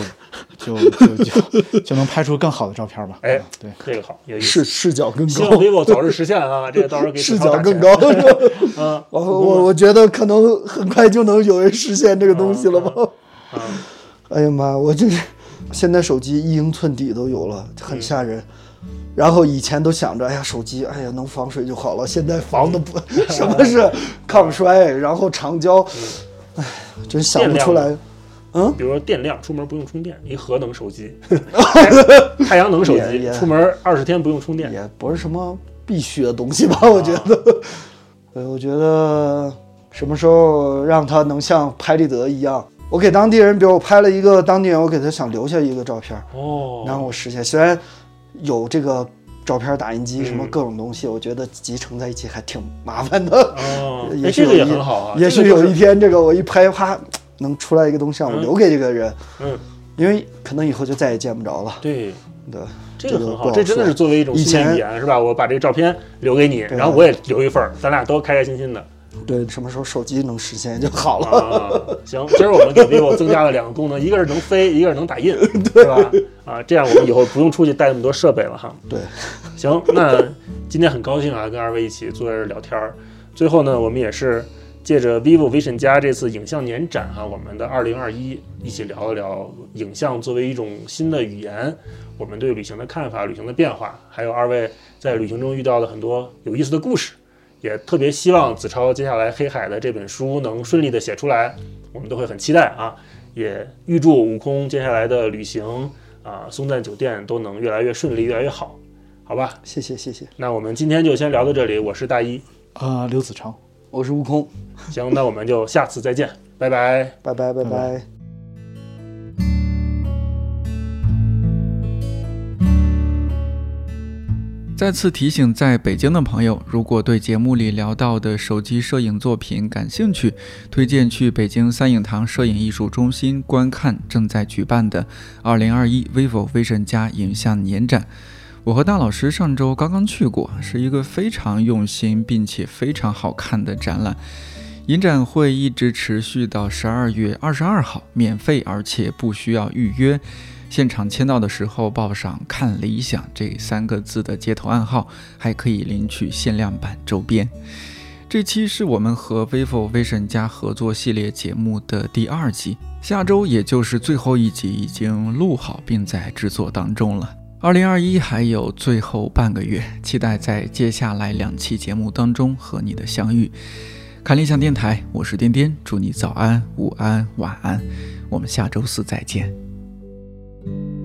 就就就就能拍出更好的照片吧。哎对，这个好，有意思。视视角更希望高，vivo 早日实现啊！这个到时候给视子超打钱角更高。嗯我我我觉得可能很快就能有人实现这个东西了吧？啊！哎呀妈，我这现在手机一英寸底都有了，嗯很吓人。然后以前都想着，哎呀，手机，哎呀，能防水就好了。现在防的不，什么是抗摔，然后长焦，哎，真想不出来。嗯比如说电量，出门不用充电，一核能手机，太 太阳能手机，出门二十天不用充电。也不是什么必须的东西吧？我觉得，呃，我觉得什么时候让它能像拍立得一样，我给当地人，比如我拍了一个当地人，我给他想留下一个照片，哦，然后我实现。虽然有这个照片打印机什么嗯各种东西，我觉得集成在一起还挺麻烦的。哦，哎，也许这个也有一很好啊。也许有一天，这个我一拍，啪，能出来一个东西让我嗯留给这个人，嗯，因为可能以后就再也见不着了。对，对，这个很好，这真的是作为一种新的语言，是吧？我把这个照片留给你，对然后我也留一份儿，咱俩都开开心心的。对，什么时候手机能实现就好了。啊，行，今儿我们给 vivo 增加了两个功能，一个是能飞，一个是能打印，对吧？啊，这样我们以后不用出去带那么多设备了哈。对，行，那今天很高兴啊，跟二位一起坐在这儿聊天儿。最后呢，我们也是借着 vivo Vision 加这次影像年展哈、我们的二零二一一起聊一聊影像作为一种新的语言，我们对旅行的看法、旅行的变化，还有二位在旅行中遇到的很多有意思的故事。也特别希望子超接下来黑海的这本书能顺利的写出来，我们都会很期待啊！也预祝悟空接下来的旅行啊，松赞酒店都能越来越顺利，越来越好，好吧？谢谢谢谢，那我们今天就先聊到这里，我是大一，呃，刘子超。我是悟空，行，那我们就下次再见，拜拜。拜拜拜拜拜。再次提醒在北京的朋友，如果对节目里聊到的手机摄影作品感兴趣，推荐去北京三影堂摄影艺术中心观看正在举办的2021 vivo Vision 加影像年展。我和大老师上周刚刚去过，是一个非常用心并且非常好看的展览。影展会一直持续到十二月二十二号，免费而且不需要预约。现场签到的时候报上“看理想”这三个字的接头暗号，还可以领取限量版周边。这期是我们和 vivo Vision 加合作系列节目的第二集，下周也就是最后一集已经录好并在制作当中了。二零二一还有最后半个月，期待在接下来两期节目当中和你的相遇。看理想电台，我是颠颠，祝你早安、午安、晚安，我们下周四再见。Thank you